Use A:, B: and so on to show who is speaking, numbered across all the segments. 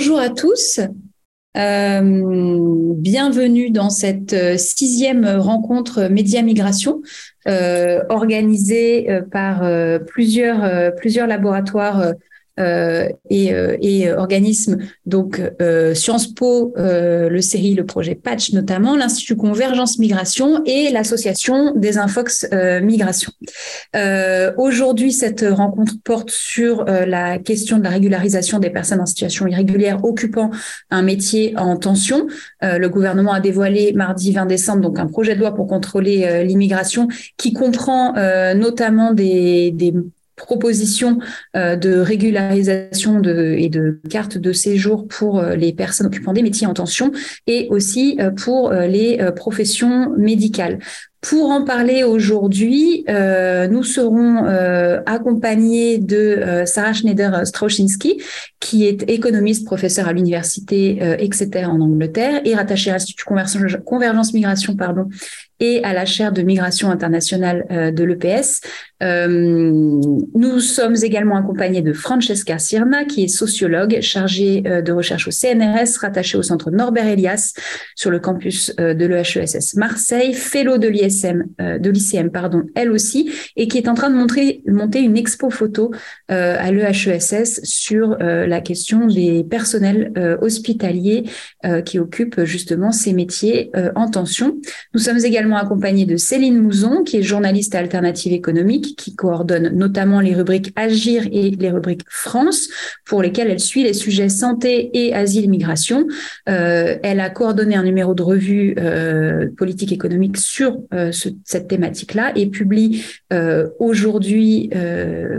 A: bonjour à tous. Euh, bienvenue dans cette euh, sixième rencontre Média Migration euh, organisée par plusieurs, laboratoires et, euh, et, organismes, donc euh, Sciences Po, le série, le projet Patch notamment, l'Institut Convergence Migration et l'association des Infox Migration. Aujourd'hui, cette rencontre porte sur la question de la régularisation des personnes en situation irrégulière occupant un métier en tension. le gouvernement a dévoilé mardi 20 décembre donc un projet de loi pour contrôler l'immigration qui comprend notamment des proposition euh, de régularisation de, et de cartes de séjour pour euh, les personnes occupant des métiers en tension et aussi euh, pour les professions médicales. Pour en parler aujourd'hui, nous serons accompagnés de Sarah Schneider-Strauchinski, qui est économiste, professeur à l'université Exeter en Angleterre et rattachée à l'Institut Convergence Migration pardon, et à la chaire de migration internationale euh, de l'EPS. Euh, nous sommes également accompagnés de Francesca Sirna, qui est sociologue chargée euh, de recherche au CNRS, rattachée au centre Norbert Elias sur le campus de l'EHESS Marseille, fellow de l'ISM, de l'ICM, pardon, elle aussi, et qui est en train de montrer, monter une expo photo à l'EHESS sur la question des personnels hospitaliers qui occupent justement ces métiers en tension. Nous sommes également accompagné de Céline Mouzon, qui est journaliste alternative économique, qui coordonne notamment les rubriques Agir et les rubriques France, pour lesquelles elle suit les sujets santé et asile-migration. Euh, elle a coordonné un numéro de revue euh, politique économique sur euh, cette thématique-là et publie aujourd'hui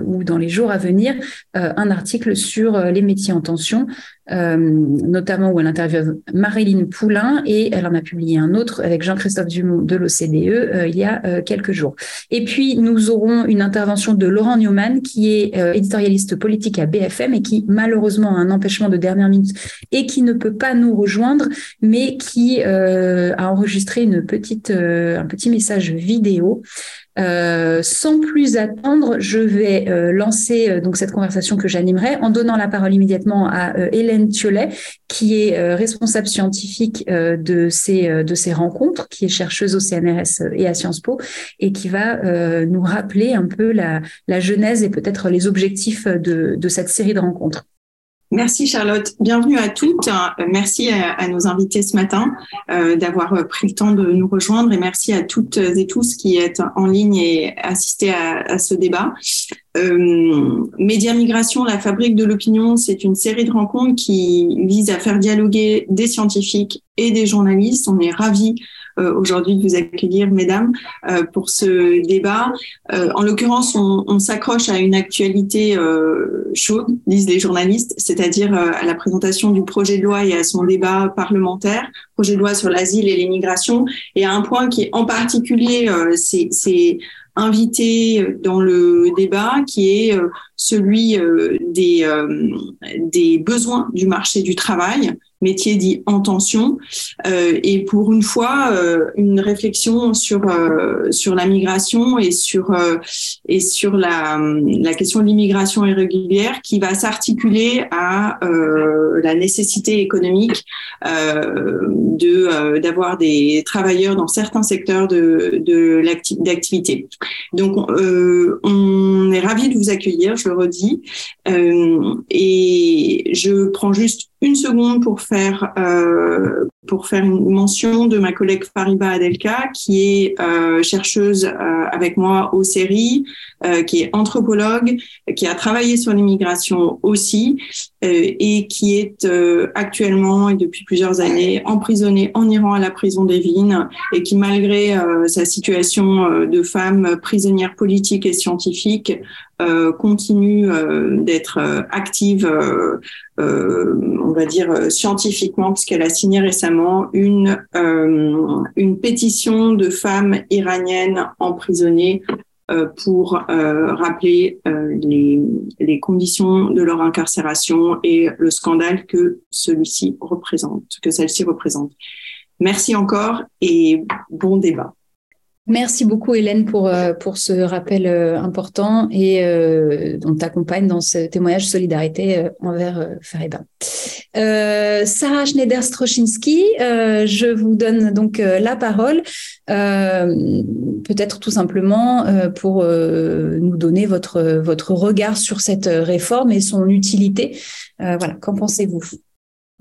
A: ou dans les jours à venir un article sur les métiers en tension notamment où elle interviewe Marilyn Poulain et elle en a publié un autre avec Jean-Christophe Dumont de l'OCDE euh, il y a euh, quelques jours. Et puis nous aurons une intervention de Laurent Newman qui est éditorialiste politique à BFM et qui malheureusement a un empêchement de dernière minute et qui ne peut pas nous rejoindre, mais qui a enregistré un petit message vidéo euh, sans plus attendre, je vais euh, lancer euh, donc cette conversation que j'animerai en donnant la parole immédiatement à Hélène Thiolet, qui est responsable scientifique de ces de ces rencontres, qui est chercheuse au CNRS et à Sciences Po, et qui va nous rappeler un peu la, la genèse et peut-être les objectifs de, de cette série de rencontres.
B: Merci Charlotte. Bienvenue à toutes. Merci à, nos invités ce matin euh, d'avoir pris le temps de nous rejoindre et merci à toutes et tous qui êtes en ligne et assistés à, ce débat. Euh, Média Migration, la fabrique de l'opinion, c'est une série de rencontres qui vise à faire dialoguer des scientifiques et des journalistes. On est ravis euh, aujourd'hui de vous accueillir, mesdames, euh, pour ce débat. Euh, en l'occurrence, on, s'accroche à une actualité chaude, disent les journalistes, c'est-à-dire à la présentation du projet de loi et à son débat parlementaire, projet de loi sur l'asile et l'immigration, et à un point qui en particulier, c'est invité dans le débat, qui est celui des besoins du marché du travail métier dit en tension, euh, et pour une fois euh, une réflexion sur euh, sur la migration et sur euh, et sur la la question de l'immigration irrégulière qui va s'articuler à la nécessité économique de d'avoir des travailleurs dans certains secteurs de de d'activité. Donc on est ravi de vous accueillir, je le redis, et je prends juste une seconde pour faire euh, pour faire une mention de ma collègue Fariba Adelka, qui est euh, chercheuse euh, avec moi au séries, euh, qui est anthropologue, qui a travaillé sur l'immigration aussi, euh, et qui est euh, actuellement et depuis plusieurs années emprisonnée en Iran à la prison d'Evin, et qui malgré sa situation de femme prisonnière politique et scientifique, continue d'être active, on va dire scientifiquement, puisqu'elle a signé récemment une, euh, une pétition de femmes iraniennes emprisonnées euh, pour euh, rappeler les, les, conditions de leur incarcération et le scandale que celui-ci représente, que celle-ci représente. Merci encore et bon débat.
A: Merci beaucoup Hélène pour, euh, pour ce rappel euh, important et euh, on t'accompagne dans ce témoignage de solidarité envers Fariba. Sarah Schneider-Strochinski, je vous donne donc la parole, peut-être tout simplement pour nous donner votre, votre regard sur cette réforme et son utilité. voilà, qu'en pensez-vous?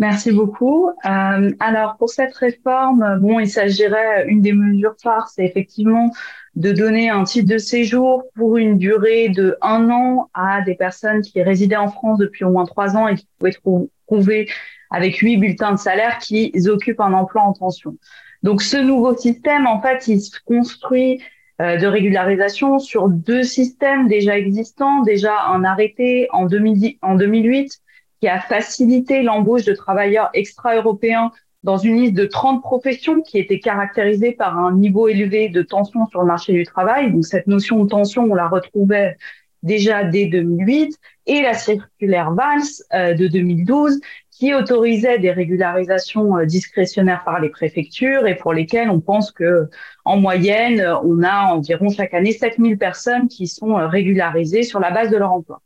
C: Merci beaucoup. Euh, alors pour cette réforme, bon, il s'agirait une des mesures phares, c'est effectivement de donner un titre de séjour pour une durée de un an à des personnes qui résidaient en France depuis au moins trois ans et qui pouvaient trouver avec huit bulletins de salaire qui occupent un emploi en tension. Donc ce nouveau système, en fait, il se construit euh, de régularisation sur deux systèmes déjà existants, déjà un arrêté en, 2010, en 2008 qui a facilité l'embauche de travailleurs extra-européens dans une liste de 30 professions qui étaient caractérisées par un niveau élevé de tension sur le marché du travail. Donc cette notion de tension, on la retrouvait déjà dès 2008 et la circulaire Valls euh, de 2012 qui autorisait des régularisations euh, discrétionnaires par les préfectures et pour lesquelles on pense que en moyenne on a environ chaque année 7000 personnes qui sont euh, régularisées sur la base de leur emploi.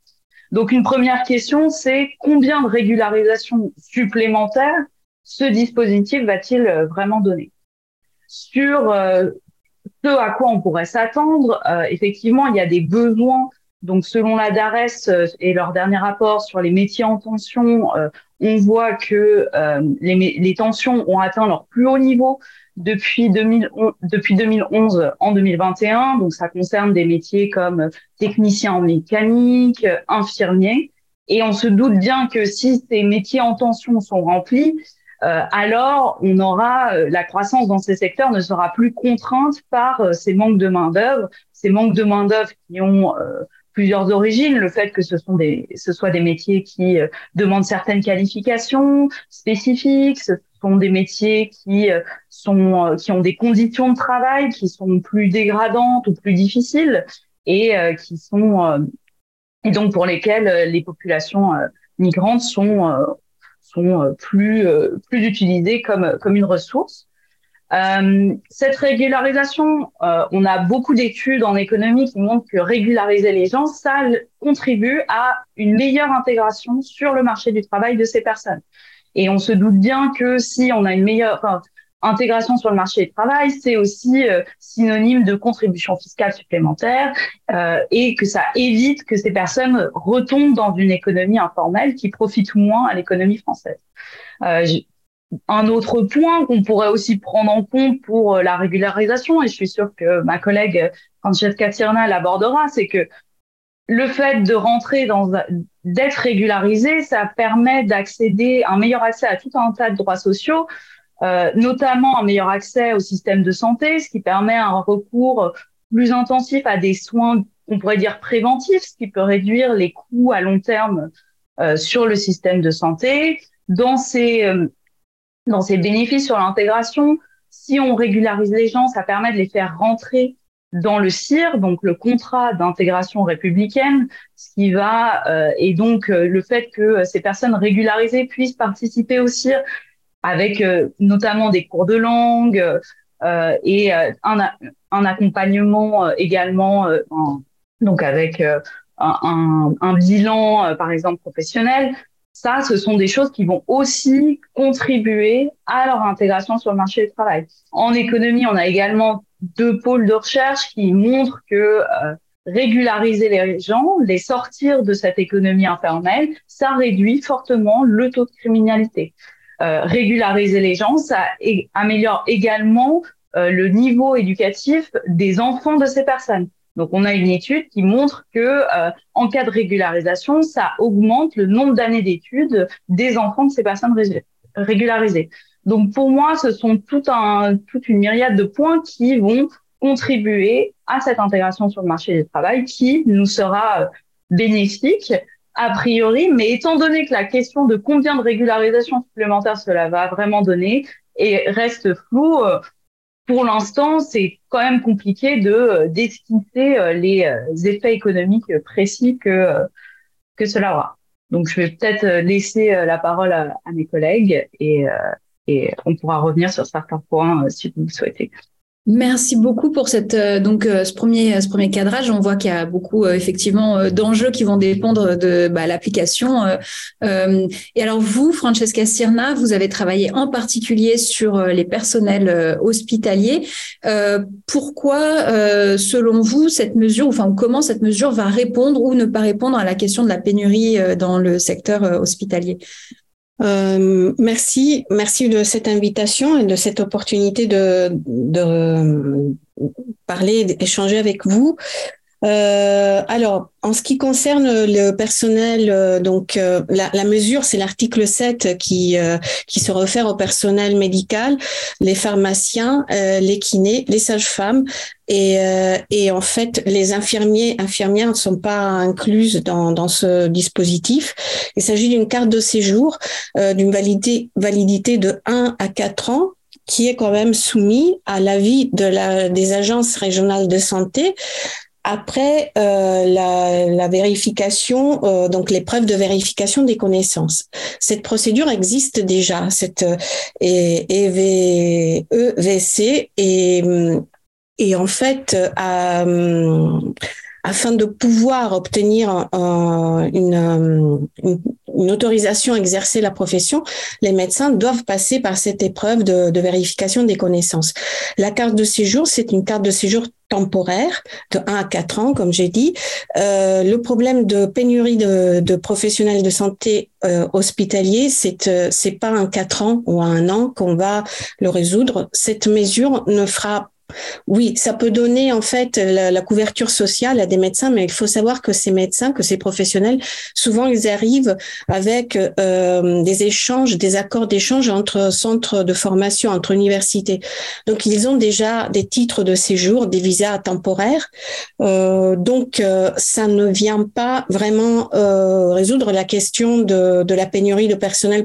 C: Donc une première question, c'est combien de régularisation supplémentaires ce dispositif va-t-il euh, vraiment donner? Sur euh, ce à quoi on pourrait s'attendre, euh, effectivement, il y a des besoins. Donc selon la DARES et leur dernier rapport sur les métiers en tension, on voit que les tensions ont atteint leur plus haut niveau depuis 2011, depuis 2011 en 2021. Donc, ça concerne des métiers comme technicien en mécanique, infirmier. Et on se doute bien que si ces métiers en tension sont remplis, euh, alors on aura euh, la croissance dans ces secteurs ne sera plus contrainte par euh, ces manques de main d'œuvre, ces manques de main d'œuvre qui ont plusieurs origines, le fait que ce sont des, ce soit des métiers qui demandent certaines qualifications spécifiques, sont des métiers qui sont euh, qui ont des conditions de travail qui sont plus dégradantes ou plus difficiles et euh, qui sont euh, et donc pour lesquelles les populations migrantes sont sont plus plus utilisées comme comme une ressource. Euh, cette régularisation, euh, on a beaucoup d'études en économie qui montrent que régulariser les gens, ça contribue à une meilleure intégration sur le marché du travail de ces personnes. Et on se doute bien que si on a une meilleure intégration sur le marché du travail, c'est aussi euh, synonyme de contribution fiscale supplémentaire euh, et que ça évite que ces personnes retombent dans une économie informelle qui profite moins à l'économie française. Euh, un autre point qu'on pourrait aussi prendre en compte pour la régularisation, et je suis sûre que ma collègue Francesca Tirna l'abordera, c'est que le fait de rentrer dans d'être régularisé, ça permet d'accéder un meilleur accès à tout un tas de droits sociaux, euh, notamment un meilleur accès au système de santé, ce qui permet un recours plus intensif à des soins, on pourrait dire préventifs, ce qui peut réduire les coûts à long terme euh, sur le système de santé. Dans ces, euh, dans ces bénéfices sur l'intégration, si on régularise les gens, ça permet de les faire rentrer dans le CIR, donc le contrat d'intégration républicaine, ce qui va euh, et donc euh, le fait que ces personnes régularisées puissent participer au CIR avec euh, notamment des cours de langue et un, un, accompagnement également donc avec un, un, bilan par exemple professionnel. Ça, ce sont des choses qui vont aussi contribuer à leur intégration sur le marché du travail. En économie, on a également deux pôles de recherche qui montrent que euh, régulariser les gens, les sortir de cette économie informelle, ça réduit fortement le taux de criminalité. Euh, régulariser les gens, ça améliore également euh, le niveau éducatif des enfants de ces personnes. Donc, on a une étude qui montre que en cas de régularisation, ça augmente le nombre d'années d'études des enfants de ces personnes régularisées. Donc pour moi, ce sont tout un, toute une myriade de points qui vont contribuer à cette intégration sur le marché du travail qui nous sera euh, bénéfique a priori, mais étant donné que la question de combien de régularisation supplémentaire cela va vraiment donner et reste floue, euh, pour l'instant, c'est quand même compliqué de euh, d'esquisser les effets économiques précis que que cela aura. Donc, je vais peut-être laisser la parole à, à mes collègues et, et on pourra revenir sur certains points euh, si vous le souhaitez.
A: Merci beaucoup pour cette euh, donc euh, ce premier ce premier cadrage. On voit qu'il y a beaucoup effectivement d'enjeux qui vont dépendre de bah, l'application. et alors vous, Francesca Sirna, vous avez travaillé en particulier sur les personnels hospitaliers. pourquoi, selon vous, cette mesure, enfin comment cette mesure va répondre ou ne pas répondre à la question de la pénurie dans le secteur hospitalier?
D: Euh, merci, merci de cette invitation et de cette opportunité de, de parler, d'échanger avec vous. Euh, alors, en ce qui concerne le personnel, euh, donc euh, la, la, mesure, c'est l'article 7 qui euh, qui se réfère au personnel médical, les pharmaciens, les kinés, les sages-femmes et, et en fait les infirmiers infirmières ne sont pas incluses dans, dans ce dispositif. Il s'agit d'une carte de séjour d'une validité validité de 1 à 4 ans qui est quand même soumis à l'avis de la, des agences régionales de santé après euh, la, la, vérification, euh, donc l'épreuve de vérification des connaissances. Cette procédure existe déjà, cette euh, EVC, et, et en fait, à, afin de pouvoir obtenir une, une, autorisation à exercer la profession, les médecins doivent passer par cette épreuve de, de vérification des connaissances. La carte de séjour, c'est une carte de séjour temporaire de 1 à 4 ans, comme j'ai dit. Euh, le problème de pénurie de, professionnels de santé euh, hospitaliers, c'est euh, pas un 4 ans ou un an qu'on va le résoudre. Cette mesure ne fera oui, ça peut donner en fait la, couverture sociale à des médecins, mais il faut savoir que ces médecins, que ces professionnels, souvent ils arrivent avec euh, des échanges, des accords d'échange entre centres de formation, entre universités. Donc ils ont déjà des titres de séjour, des visas temporaires. Euh, donc euh, ça ne vient pas vraiment résoudre la question de, la pénurie de personnel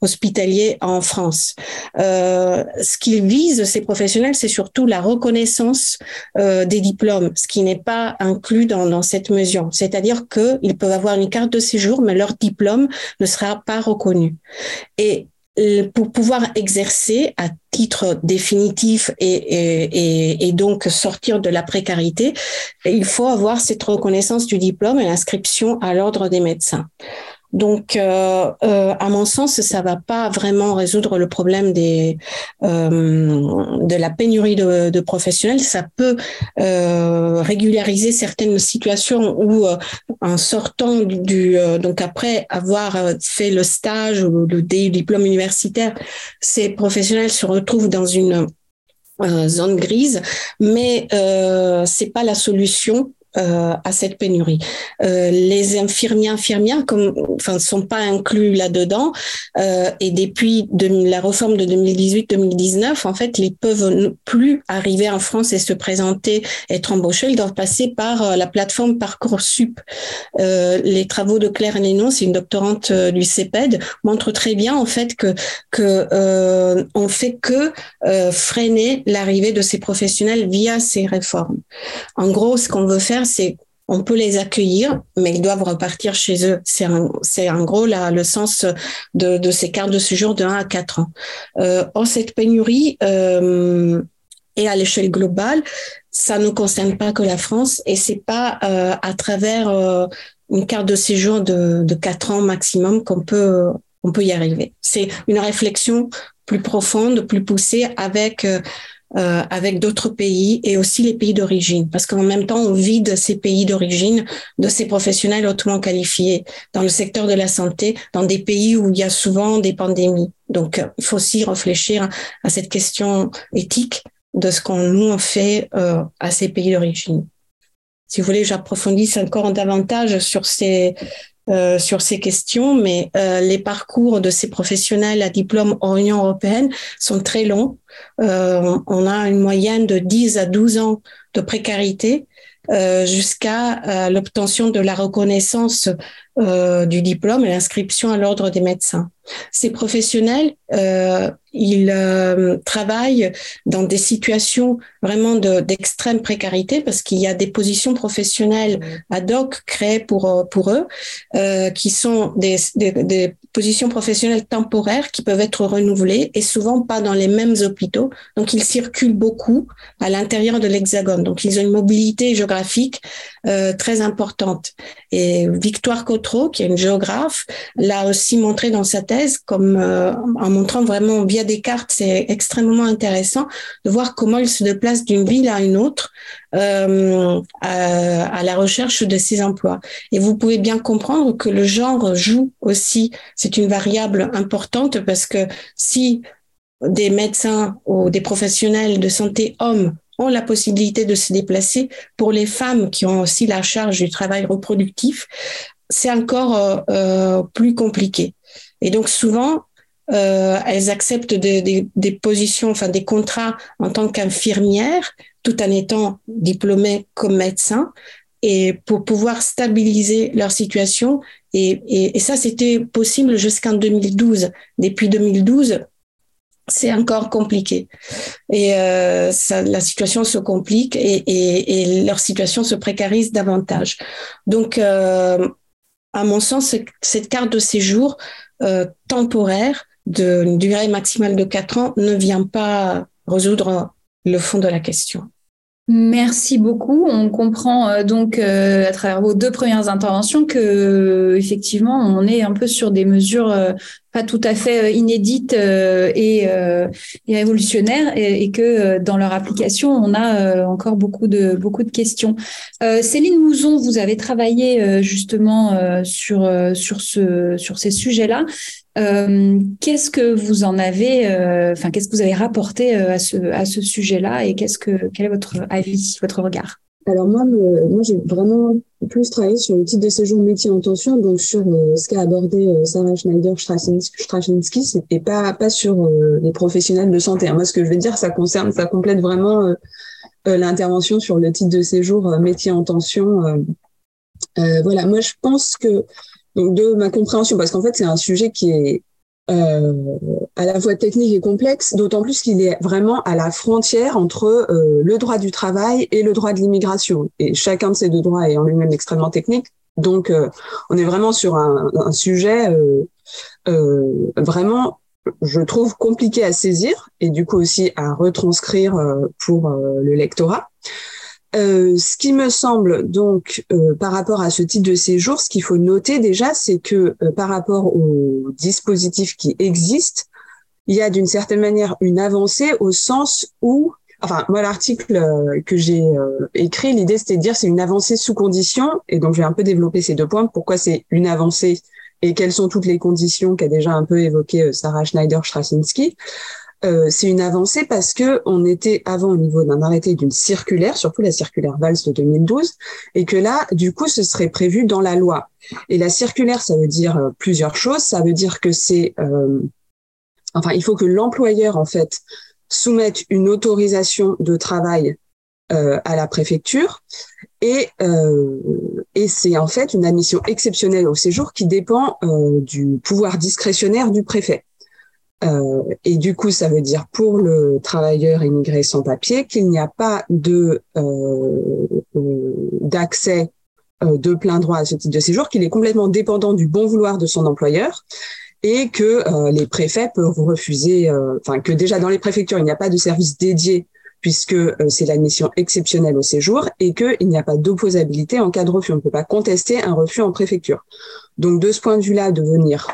D: hospitalier en France. ce qu'ils visent, ces professionnels, c'est surtout la reconnaissance euh, des diplômes, ce qui n'est pas inclus dans, cette mesure. C'est-à-dire qu'ils peuvent avoir une carte de séjour, mais leur diplôme ne sera pas reconnu. Et euh, pour pouvoir exercer à titre définitif et, et, donc sortir de la précarité, il faut avoir cette reconnaissance du diplôme et l'inscription à l'ordre des médecins. Donc, euh, euh, à mon sens, ça va pas vraiment résoudre le problème des euh, de la pénurie de, de professionnels. Ça peut euh, régulariser certaines situations où, euh, en sortant du, donc après avoir fait le stage ou le diplôme universitaire, ces professionnels se retrouvent dans une zone grise, mais euh, c'est pas la solution euh, à cette pénurie. Euh, les infirmiers infirmières comme enfin sont pas inclus là-dedans euh, et depuis de, la réforme de 2018-2019 en fait ils peuvent plus arriver en France et se présenter être embauchés. Ils doivent passer par euh, la plateforme parcoursup. Les travaux de Claire Nénon c'est une doctorante du CEPED montrent très bien en fait que que fait que freiner l'arrivée de ces professionnels via ces réformes. En gros ce qu'on veut faire c'est on peut les accueillir, mais ils doivent repartir chez eux. C'est en gros là, le sens de, ces cartes de séjour de 1 à 4 ans. Euh, or, cette pénurie euh, est à l'échelle globale. Ça ne concerne pas que la France et c'est pas euh, à travers une carte de séjour de, de 4 ans maximum qu'on peut, y arriver. C'est une réflexion plus profonde, plus poussée avec euh, avec d'autres pays et aussi les pays d'origine, parce qu'en même temps, on vide ces pays d'origine de ces professionnels hautement qualifiés dans le secteur de la santé, dans des pays où il y a souvent des pandémies. Donc, euh, il faut aussi réfléchir à cette question éthique de ce qu'on nous on fait euh, à ces pays d'origine. Si vous voulez, j'approfondisse encore davantage sur ces euh, sur ces questions, mais euh, les parcours de ces professionnels à diplôme en Union européenne sont très longs. Euh, on a une moyenne de 10 à 12 ans de précarité euh, jusqu'à l'obtention de la reconnaissance du diplôme et l'inscription à l'ordre des médecins. Ces professionnels, euh, ils euh, travaillent dans des situations vraiment d'extrême précarité parce qu'il y a des positions professionnelles ad hoc créées pour, euh, pour eux, euh, qui sont des, des, des positions professionnelles temporaires qui peuvent être renouvelées et souvent pas dans les mêmes hôpitaux. Donc, ils circulent beaucoup à l'intérieur de l'Hexagone. Donc, ils ont une mobilité géographique euh, très importante. Et Victoire Cotreau, qui est une géographe, l'a aussi montré dans sa thèse, comme euh, en montrant vraiment via des cartes, c'est extrêmement intéressant de voir comment ils se déplacent d'une ville à une autre euh, à, la recherche de ces emplois. Et vous pouvez bien comprendre que le genre joue aussi, c'est une variable importante parce que si des médecins ou des professionnels de santé hommes ont la possibilité de se déplacer, pour les femmes qui ont aussi la charge du travail reproductif, c'est encore euh, euh plus compliqué. Et donc souvent, elles acceptent des, positions, enfin des contrats en tant qu'infirmière, tout en étant diplômées comme médecin, et pour pouvoir stabiliser leur situation. Et, et, et ça, c'était possible jusqu'en 2012. Depuis 2012, c'est encore compliqué. Et euh, ça, la situation se complique et, et, leur situation se précarise davantage. Donc, euh, à mon sens, cette carte de séjour euh, temporaire d'une durée maximale de quatre ans ne vient pas résoudre le fond de la question.
A: Merci beaucoup. On comprend euh, donc euh, à travers vos deux premières interventions que effectivement on est un peu sur des mesures euh, pas tout à fait inédites et, et révolutionnaires et, et, que dans leur application on a encore beaucoup de beaucoup de questions. Céline Mouzon, vous avez travaillé justement sur sur ce sur ces sujets-là. Euh, qu'est-ce que vous en avez, euh, enfin, qu'est-ce que vous avez rapporté euh, à ce, à ce sujet-là et qu'est-ce que, quel est votre avis, votre regard?
E: Alors moi, moi j'ai vraiment plus travaillé sur le titre de séjour métier en tension, donc sur ce qu'a abordé Sarah Schneider-Strachinski, c'était pas, pas sur les professionnels de santé. Moi, ce que je vais dire, ça concerne, ça complète vraiment l'intervention sur le titre de séjour métier en tension. voilà, moi je pense que donc de ma compréhension, parce qu'en fait c'est un sujet qui est euh, à la fois technique et complexe, d'autant plus qu'il est vraiment à la frontière entre euh, le droit du travail et le droit de l'immigration. Et chacun de ces deux droits est en lui-même extrêmement technique. Donc euh, on est vraiment sur un, un sujet vraiment, je trouve, compliqué à saisir et du coup aussi à retranscrire pour le lectorat. Euh, ce qui me semble donc euh, par rapport à ce type de séjour, ce qu'il faut noter déjà, c'est que euh, par rapport aux dispositifs qui existent, il y a d'une certaine manière une avancée au sens où, enfin moi l'article que j'ai écrit, l'idée c'était de dire c'est une avancée sous condition, et donc je vais un peu développer ces deux points. Pourquoi c'est une avancée et quelles sont toutes les conditions qu'a déjà un peu évoqué Sarah Schneider-Straczynski. Euh, c'est une avancée parce que on était avant au niveau d'un arrêté d'une circulaire, surtout la circulaire Valls de 2012, et que là, du coup, ce serait prévu dans la loi. Et la circulaire, ça veut dire euh, plusieurs choses. Ça veut dire que c'est, euh, enfin, il faut que l'employeur en fait soumette une autorisation de travail à la préfecture, et c'est en fait une admission exceptionnelle au séjour qui dépend du pouvoir discrétionnaire du préfet. Euh, et du coup, ça veut dire pour le travailleur immigré sans papier qu'il n'y a pas de euh, d'accès euh, de plein droit à ce type de séjour, qu'il est complètement dépendant du bon vouloir de son employeur et que euh, les préfets peuvent refuser, euh, enfin que déjà dans les préfectures il n'y a pas de service dédié puisque c'est l'admission exceptionnelle au séjour et qu'il n'y a pas d'opposabilité en cas de refus. On ne peut pas contester un refus en préfecture. Donc de ce point de vue-là, de venir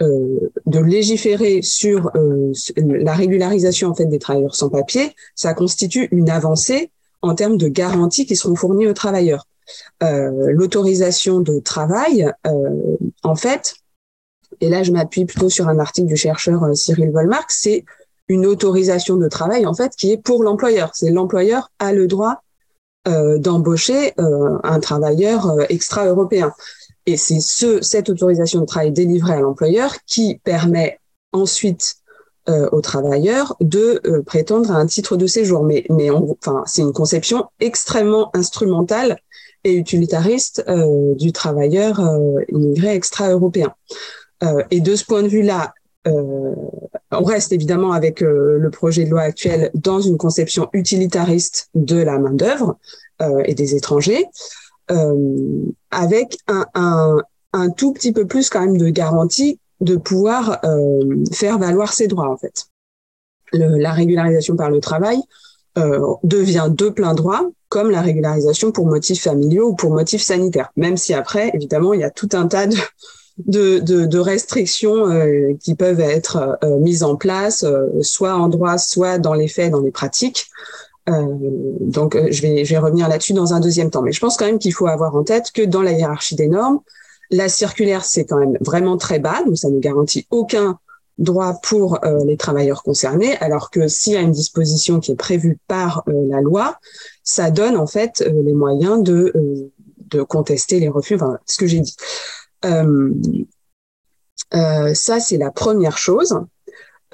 E: euh, de légiférer sur euh, la régularisation en fait des travailleurs sans papier, ça constitue une avancée en termes de garanties qui seront fournies aux travailleurs. Euh, L'autorisation de travail, en fait, et là je m'appuie plutôt sur un article du chercheur Cyril Volmark, c'est une autorisation de travail en fait qui est pour l'employeur. C'est l'employeur a le droit d'embaucher un travailleur extra-européen. Et c'est ce, cette autorisation de travail délivrée à l'employeur qui permet ensuite euh, aux travailleurs de euh, prétendre à un titre de séjour. Mais, mais enfin, c'est une conception extrêmement instrumentale et utilitariste euh, du travailleur euh, immigré extra-européen. Et de ce point de vue-là, on reste évidemment avec le projet de loi actuel dans une conception utilitariste de la main-d'œuvre et des étrangers. Euh, avec un, un, un tout petit peu plus quand même de garantie de pouvoir euh, faire valoir ses droits en fait. Le, la régularisation par le travail euh, devient de plein droit comme la régularisation pour motifs familiaux ou pour motifs sanitaires, même si après, évidemment, il y a tout un tas de, de, de, restrictions euh, qui peuvent être euh, mises en place, euh, soit en droit, soit dans les faits, dans les pratiques. Donc, je vais, je vais revenir là-dessus dans un deuxième temps. Mais je pense quand même qu'il faut avoir en tête que dans la hiérarchie des normes, la circulaire, c'est quand même vraiment très bas, donc ça ne garantit aucun droit pour les travailleurs concernés, alors que s'il y a une disposition qui est prévue par la loi, ça donne en fait les moyens de, de contester les refus, enfin, ce que j'ai dit. Euh, euh, ça, c'est la première chose.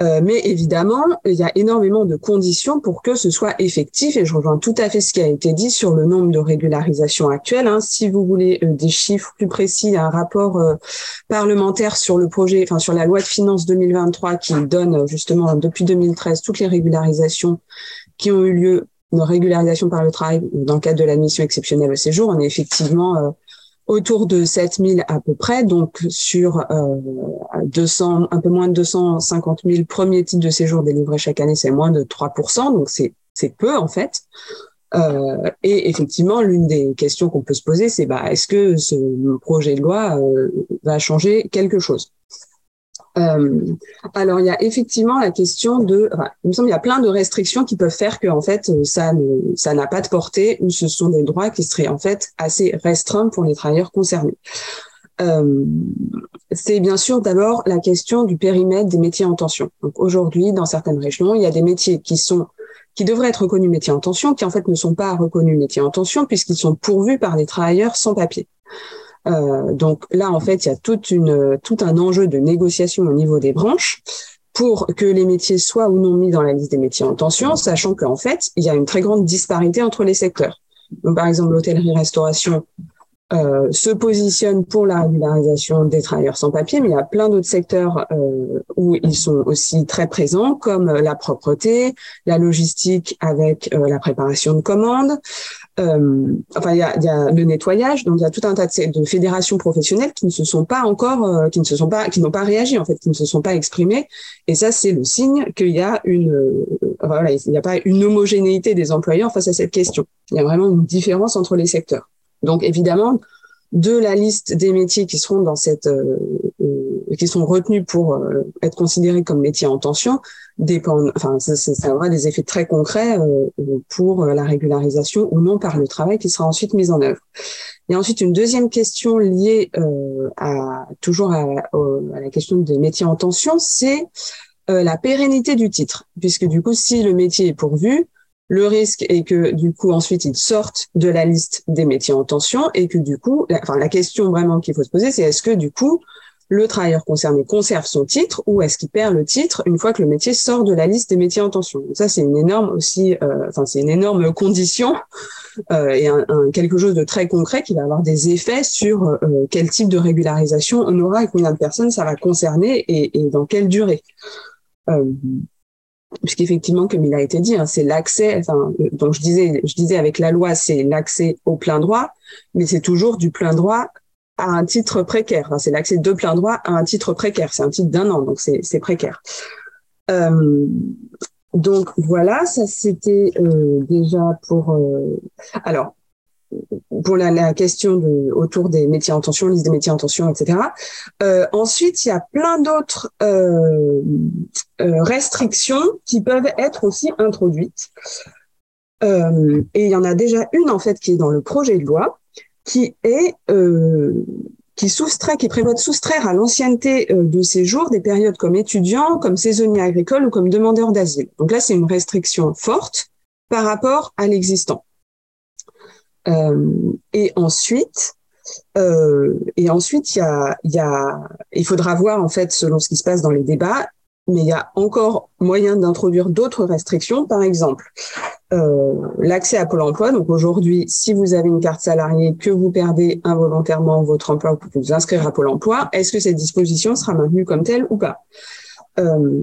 E: Euh, mais évidemment, il y a énormément de conditions pour que ce soit effectif et je rejoins tout à fait ce qui a été dit sur le nombre de régularisations actuelles. Hein. Si vous voulez des chiffres plus précis, un rapport parlementaire sur le projet, enfin sur la loi de finances 2023 qui donne justement depuis 2013 toutes les régularisations qui ont eu lieu de régularisation par le travail dans le cadre de l'admission exceptionnelle au séjour. On est effectivement autour de 7000 à peu près, donc sur euh, 200, un peu moins de 250 000 premiers titres de séjour délivrés chaque année, c'est moins de 3%, donc c'est c'est peu en fait. Euh, et effectivement, l'une des questions qu'on peut se poser, c'est bah, est-ce que ce projet de loi euh, va changer quelque chose? Euh, alors, il y a effectivement la question de, il me semble, il y a plein de restrictions qui peuvent faire que, en fait, ça ne, ça n'a pas de portée ou ce sont des droits qui seraient en fait assez restreints pour les travailleurs concernés. Euh, c'est bien sûr d'abord la question du périmètre des métiers en tension. Donc aujourd'hui, dans certaines régions, il y a des métiers qui sont qui devraient être reconnus métiers en tension, qui en fait ne sont pas reconnus métiers en tension puisqu'ils sont pourvus par des travailleurs sans papier. Euh, donc là, en fait, il y a toute une, tout un enjeu de négociation au niveau des branches pour que les métiers soient ou non mis dans la liste des métiers en tension, sachant qu'en fait, il y a une très grande disparité entre les secteurs. Donc, par exemple, l'hôtellerie-restauration euh, se positionne pour la régularisation des travailleurs sans papier, mais il y a plein d'autres secteurs euh, où ils sont aussi très présents, comme la propreté, la logistique avec euh, la préparation de commandes, euh, enfin, il y a, y a, le nettoyage, donc il y a tout un tas de, fédérations professionnelles qui ne se sont pas encore, euh, qui ne se sont pas, qui n'ont pas réagi en fait, qui ne se sont pas exprimées. Et ça, c'est le signe qu'il y a une, euh, voilà, il n'y a pas une homogénéité des employeurs face à cette question. Il y a vraiment une différence entre les secteurs. Donc évidemment, de la liste des métiers qui seront dans cette, euh, qui sont retenus pour euh, être considérés comme métiers en tension, dépendent, enfin, ça, aura des effets très concrets pour la régularisation ou non par le travail qui sera ensuite mis en œuvre. Il y a ensuite une deuxième question liée à toujours à, à, la question des métiers en tension, c'est la pérennité du titre, puisque du coup, si le métier est pourvu, le risque est que du coup ensuite ils sortent de la liste des métiers en tension et que du coup, la, enfin la question vraiment qu'il faut se poser, c'est est-ce que du coup le travailleur concerné conserve son titre ou est-ce qu'il perd le titre une fois que le métier sort de la liste des métiers en tension? Ça c'est une énorme aussi, euh, enfin c'est une énorme condition euh, et un, quelque chose de très concret qui va avoir des effets sur euh, quel type de régularisation on aura et combien de personnes ça va concerner et, et dans quelle durée. Euh, puisqu'effectivement, comme il a été dit, hein, c'est l'accès. Enfin, donc je disais, je disais avec la loi, c'est l'accès au plein droit, mais c'est toujours du plein droit à un titre précaire. C'est l'accès de plein droit à un titre précaire. C'est un titre d'un an, donc c'est précaire. Euh, donc voilà, ça c'était euh, déjà pour. Euh, alors pour la, la, question de, autour des métiers en tension, liste des métiers en tension, etc. Euh, ensuite, il y a plein d'autres euh, euh, restrictions qui peuvent être aussi introduites. Euh, et il y en a déjà une en fait qui est dans le projet de loi, qui est euh, qui soustrait, qui prévoit de soustraire à l'ancienneté euh, de séjour des périodes comme étudiant, comme saisonnier agricole ou comme demandeur d'asile. Donc là, c'est une restriction forte par rapport à l'existant. Euh, et ensuite, euh, et ensuite, il y a, y a, il faudra voir en fait selon ce qui se passe dans les débats, mais il y a encore moyen d'introduire d'autres restrictions. Par exemple, euh, l'accès à Pôle Emploi. Donc aujourd'hui, si vous avez une carte salariée, que vous perdez involontairement votre emploi pour vous inscrire à Pôle Emploi, est-ce que cette disposition sera maintenue comme telle ou pas? Euh,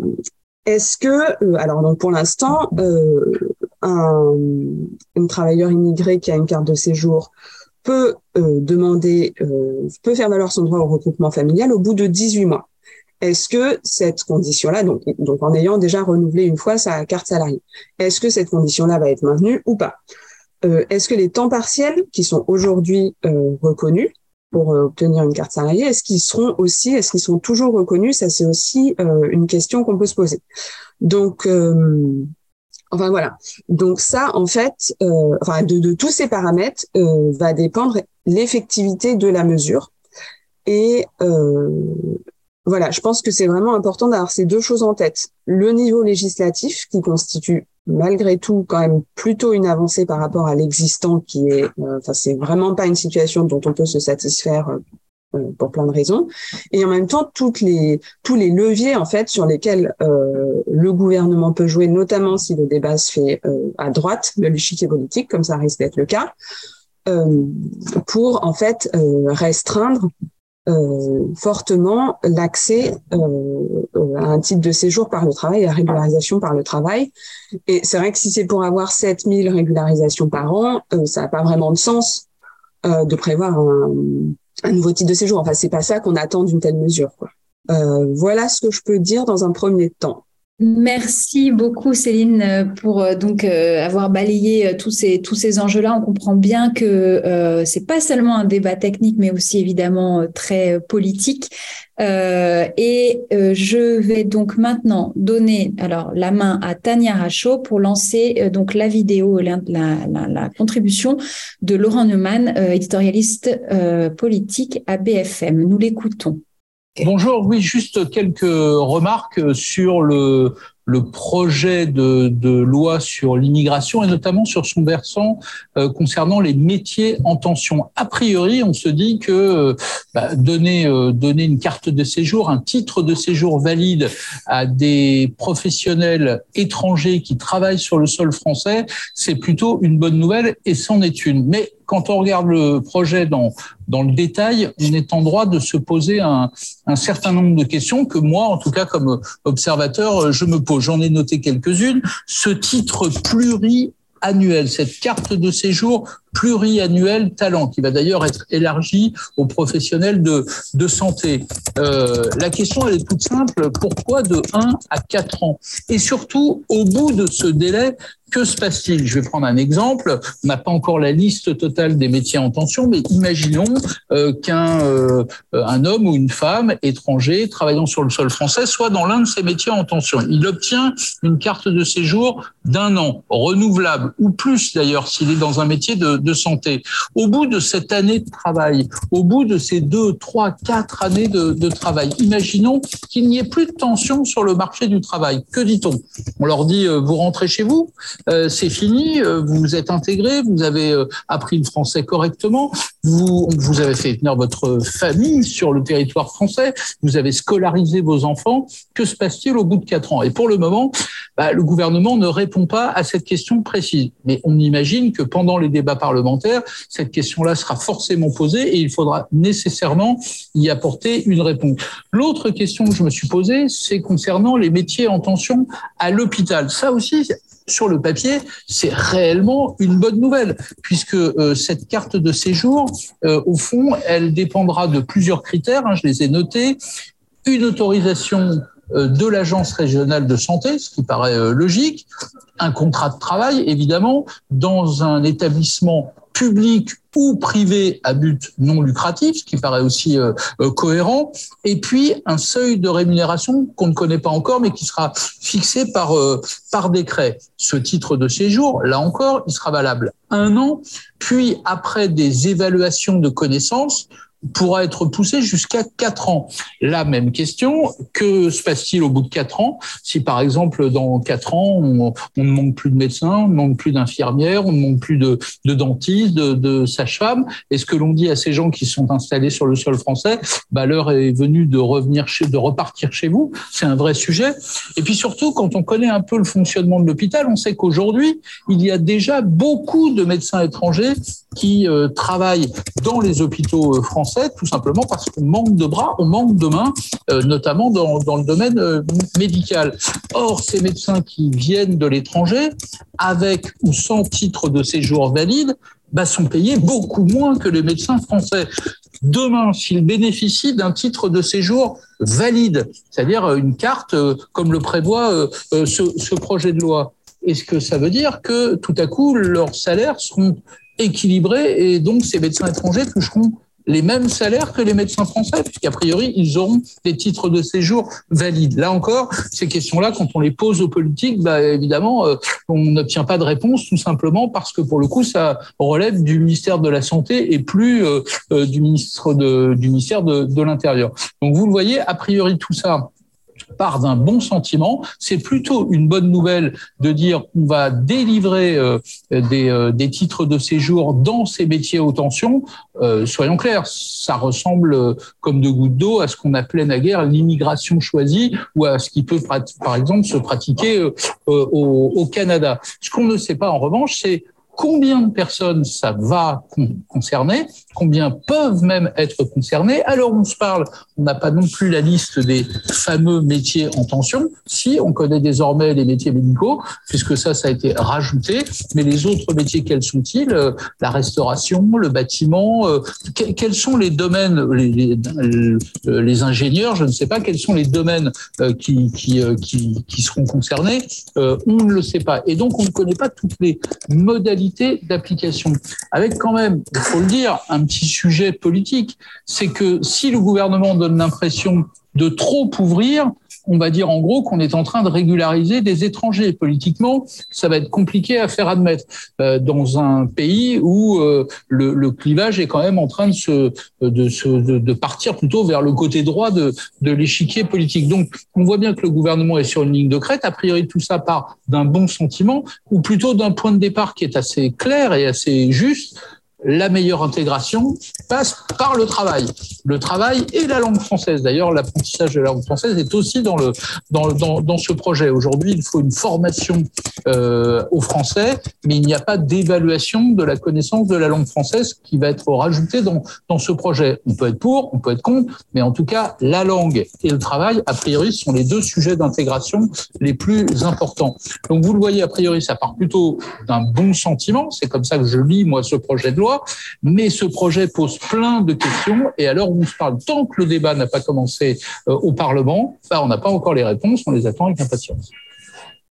E: Est-ce que, euh, alors donc pour l'instant, euh, un, un travailleur immigré qui a une carte de séjour peut demander, peut faire valoir son droit au regroupement familial au bout de 18 mois. Est-ce que cette condition-là, donc, donc en ayant déjà renouvelé une fois sa carte salariée, est-ce que cette condition-là va être maintenue ou pas? Euh, Est-ce que les temps partiels qui sont aujourd'hui euh, reconnus pour euh, obtenir une carte salariée, est-ce qu'ils seront aussi, est-ce qu'ils sont toujours reconnus? Ça, c'est aussi une question qu'on peut se poser. Donc, enfin voilà. Donc ça, en fait, de, tous ces paramètres va dépendre l'effectivité de la mesure et voilà, je pense que c'est vraiment important d'avoir ces deux choses en tête. Le niveau législatif, qui constitue malgré tout quand même plutôt une avancée par rapport à l'existant, qui est, euh, enfin, c'est vraiment pas une situation dont on peut se satisfaire euh, euh, pour plein de raisons. Et en même temps, toutes les, tous les leviers en fait sur lesquels le gouvernement peut jouer, notamment si le débat se fait à droite de l'échiquier politique, comme ça risque d'être le cas, pour en fait restreindre euh, fortement l'accès euh, à un titre de séjour par le travail, à la régularisation par le travail. Et c'est vrai que si c'est pour avoir 7000 régularisations par an, euh, ça n'a pas vraiment de sens euh, de prévoir un, un, nouveau titre de séjour. Enfin, c'est pas ça qu'on attend d'une telle mesure. Quoi. voilà ce que je peux dire dans un premier temps.
A: Merci beaucoup Céline pour euh, donc euh, avoir balayé euh, tous ces tous enjeux-là. On comprend bien que euh, c'est pas seulement un débat technique, mais aussi évidemment très politique. Euh, et je vais donc maintenant donner alors la main à Tania Rachaud pour lancer donc la vidéo, la, la, contribution de Laurent Neumann, éditorialiste politique à BFM. Nous l'écoutons.
F: Bonjour, oui, juste quelques remarques sur le, projet de, loi sur l'immigration et notamment sur son versant euh, concernant les métiers en tension. A priori, on se dit que euh, bah, donner, euh, donner une carte de séjour, un titre de séjour valide à des professionnels étrangers qui travaillent sur le sol français, c'est plutôt une bonne nouvelle et c'en est une. Quand on regarde le projet dans, dans le détail, on est en droit de se poser un, un certain nombre de questions que moi, en tout cas comme observateur, je me pose. J'en ai noté quelques-unes. Ce titre pluri annuel, cette carte de séjour pluriannuel talent, qui va d'ailleurs être élargie aux professionnels de, de santé. Euh, la question, elle est toute simple. Pourquoi de 1 à 4 ans? Et surtout, au bout de ce délai, que se passe-t-il? Je vais prendre un exemple. On n'a pas encore la liste totale des métiers en tension, mais imaginons euh, qu'un euh, homme ou une femme étranger travaillant sur le sol français soit dans l'un de ces métiers en tension. Il obtient une carte de séjour d'un an, renouvelable, ou plus d'ailleurs s'il est dans un métier de, santé. Au bout de cette année de travail, au bout de ces deux, trois, quatre années de, travail, imaginons qu'il n'y ait plus de tension sur le marché du travail. Que dit-on? On leur dit, euh, vous rentrez chez vous, c'est fini, euh, vous êtes intégré, vous avez appris le français correctement, vous, vous avez fait tenir votre famille sur le territoire français, vous avez scolarisé vos enfants. Que se passe-t-il au bout de quatre ans? Et pour le moment, bah, le gouvernement ne répond pas à cette question précise. Mais on imagine que pendant les débats parlementaires, cette question-là sera forcément posée et il faudra nécessairement y apporter une réponse. L'autre question que je me suis posée, c'est concernant les métiers en tension à l'hôpital. Ça aussi, sur le papier, c'est réellement une bonne nouvelle, puisque euh, cette carte de séjour, euh, au fond, elle dépendra de plusieurs critères, hein, je les ai notés, une autorisation euh, de l'agence régionale de santé, ce qui paraît logique, un contrat de travail, évidemment, dans un établissement public ou privé à but non lucratif, ce qui paraît aussi euh, cohérent, et puis un seuil de rémunération qu'on ne connaît pas encore, mais qui sera fixé par, par décret. Ce titre de séjour, là encore, il sera valable un an, puis après des évaluations de connaissances, pourra être poussé jusqu'à 4 ans. La même question, que se passe-t-il au bout de 4 ans Si par exemple dans 4 ans, on, ne manque plus de médecins, on ne manque plus d'infirmières, on ne manque plus de, de dentistes, de, de sages-femmes, est-ce que l'on dit à ces gens qui sont installés sur le sol français, bah, l'heure est venue de revenir chez, de repartir chez vous? C'est un vrai sujet. Et puis surtout, quand on connaît un peu le fonctionnement de l'hôpital, on sait qu'aujourd'hui, il y a déjà beaucoup de médecins étrangers qui euh, travaillent dans les hôpitaux euh, tout simplement parce qu'on manque de bras, on manque de mains, euh, notamment dans, dans, le domaine euh, médical. Or, ces médecins qui viennent de l'étranger, avec ou sans titre de séjour valide, bah, sont payés beaucoup moins que les médecins français. Demain, s'ils bénéficient d'un titre de séjour valide, c'est-à-dire une carte comme le prévoit ce, ce projet de loi, est-ce que ça veut dire que tout à coup leurs salaires seront équilibrés et donc ces médecins étrangers toucheront les mêmes salaires que les médecins français, puisqu'a priori, ils auront des titres de séjour valides. Là encore, ces questions-là, quand on les pose aux politiques, bah, évidemment, euh, on n'obtient pas de réponse, tout simplement parce que pour le coup, ça relève du ministère de la Santé et plus euh, euh, du, ministre de, du ministère de, de l'Intérieur. Donc vous le voyez, a priori, tout ça, part d'un bon sentiment. C'est plutôt une bonne nouvelle de dire qu'on va délivrer euh, des, euh, des, titres de séjour dans ces métiers haute tension. Euh, soyons clairs, ça ressemble comme de gouttes d'eau à ce qu'on appelait naguère l'immigration choisie ou à ce qui peut, par exemple, se pratiquer au, au Canada. Ce qu'on ne sait pas, en revanche, c'est combien de personnes ça va concerner, combien peuvent même être concernées. Alors on se parle, on n'a pas non plus la liste des fameux métiers en tension, si on connaît désormais les métiers médicaux, puisque ça, ça a été rajouté, mais les autres métiers, quels sont-ils? La restauration, le bâtiment, euh, quels sont les domaines, les, les, ingénieurs, je ne sais pas, quels sont les domaines euh, qui, qui, euh, qui, qui seront concernés, on ne le sait pas. Et donc on ne connaît pas toutes les modalités d'application. Avec quand même, il faut le dire, un petit sujet politique, c'est que si le gouvernement donne l'impression de trop ouvrir, on va dire en gros qu'on est en train de régulariser des étrangers. Politiquement, ça va être compliqué à faire admettre euh, dans un pays où euh, le, clivage est quand même en train de se, de, partir plutôt vers le côté droit de l'échiquier politique. Donc, on voit bien que le gouvernement est sur une ligne de crête. A priori, tout ça part d'un bon sentiment ou plutôt d'un point de départ qui est assez clair et assez juste la meilleure intégration passe par le travail. Le travail et la langue française. D'ailleurs, l'apprentissage de la langue française est aussi dans, le, dans, dans, dans ce projet. Aujourd'hui, il faut une formation euh, au français, mais il n'y a pas d'évaluation de la connaissance de la langue française qui va être rajoutée dans, dans ce projet. On peut être pour, on peut être contre, mais en tout cas, la langue et le travail, a priori, sont les deux sujets d'intégration les plus importants. Donc, vous le voyez, a priori, ça part plutôt d'un bon sentiment. C'est comme ça que je lis, moi, ce projet de loi mais ce projet pose plein de questions. Et alors, on se parle, tant que le débat n'a pas commencé euh, au Parlement, bah, on n'a pas encore les réponses, on les attend avec impatience.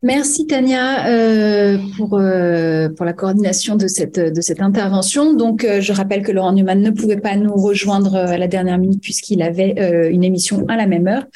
A: Merci Tania euh, pour, euh, pour la coordination de cette, de cette intervention. Donc, euh, je rappelle que Laurent Newman ne pouvait pas nous rejoindre à la dernière minute puisqu'il avait une émission à la même heure.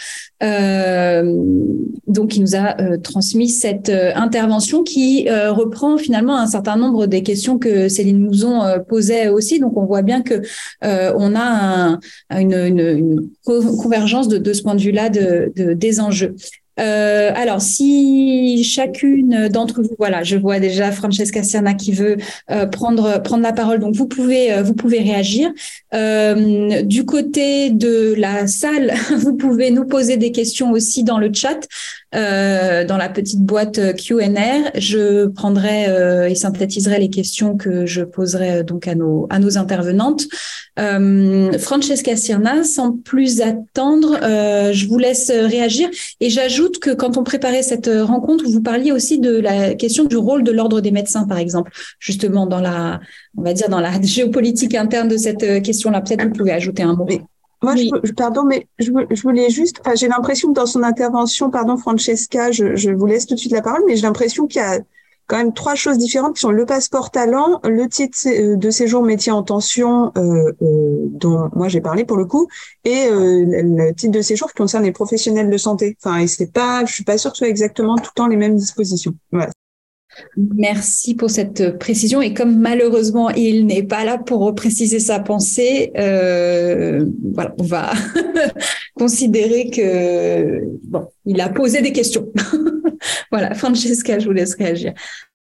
A: donc, il nous a transmis cette intervention qui reprend finalement un certain nombre des questions que Céline Mouzon posait aussi. Donc, on voit bien que on a une, une, convergence de, de ce point de vue-là de, de, des enjeux. Euh, alors, si chacune d'entre vous, voilà, je vois déjà Francesca Serna qui veut euh, prendre prendre la parole, donc vous pouvez euh, vous pouvez réagir. Du côté de la salle, vous pouvez nous poser des questions aussi dans le chat, dans la petite boîte Q&A. Je prendrai et synthétiserai les questions que je poserai donc à nos à nos intervenantes. Francesca Serna, sans plus attendre, je vous laisse réagir et j'ajoute que quand on préparait cette euh, rencontre, vous parliez aussi de la question du rôle de l'ordre des médecins, par exemple, justement dans la, on va dire dans la géopolitique interne de cette euh, question-là. Peut-être vous pouvez ajouter un mot.
E: Moi, je, pardon, mais je, voulais juste, enfin, j'ai l'impression que dans son intervention, pardon, Francesca, je, je vous laisse tout de suite la parole, mais j'ai l'impression qu'il y a quand même trois choses différentes qui sont le passeport talent, le titre euh, de séjour métier en tension euh, euh, dont moi j'ai parlé pour le coup, et euh, le titre de séjour qui concerne les professionnels de santé. Enfin, et c'est pas, je suis pas sûre que ce soit exactement tout le temps les mêmes dispositions. Voilà.
A: Merci pour cette précision. Et comme malheureusement il n'est pas là pour préciser sa pensée, euh, voilà, on va considérer que bon, il a posé des questions. voilà, Francesca, je vous laisse réagir.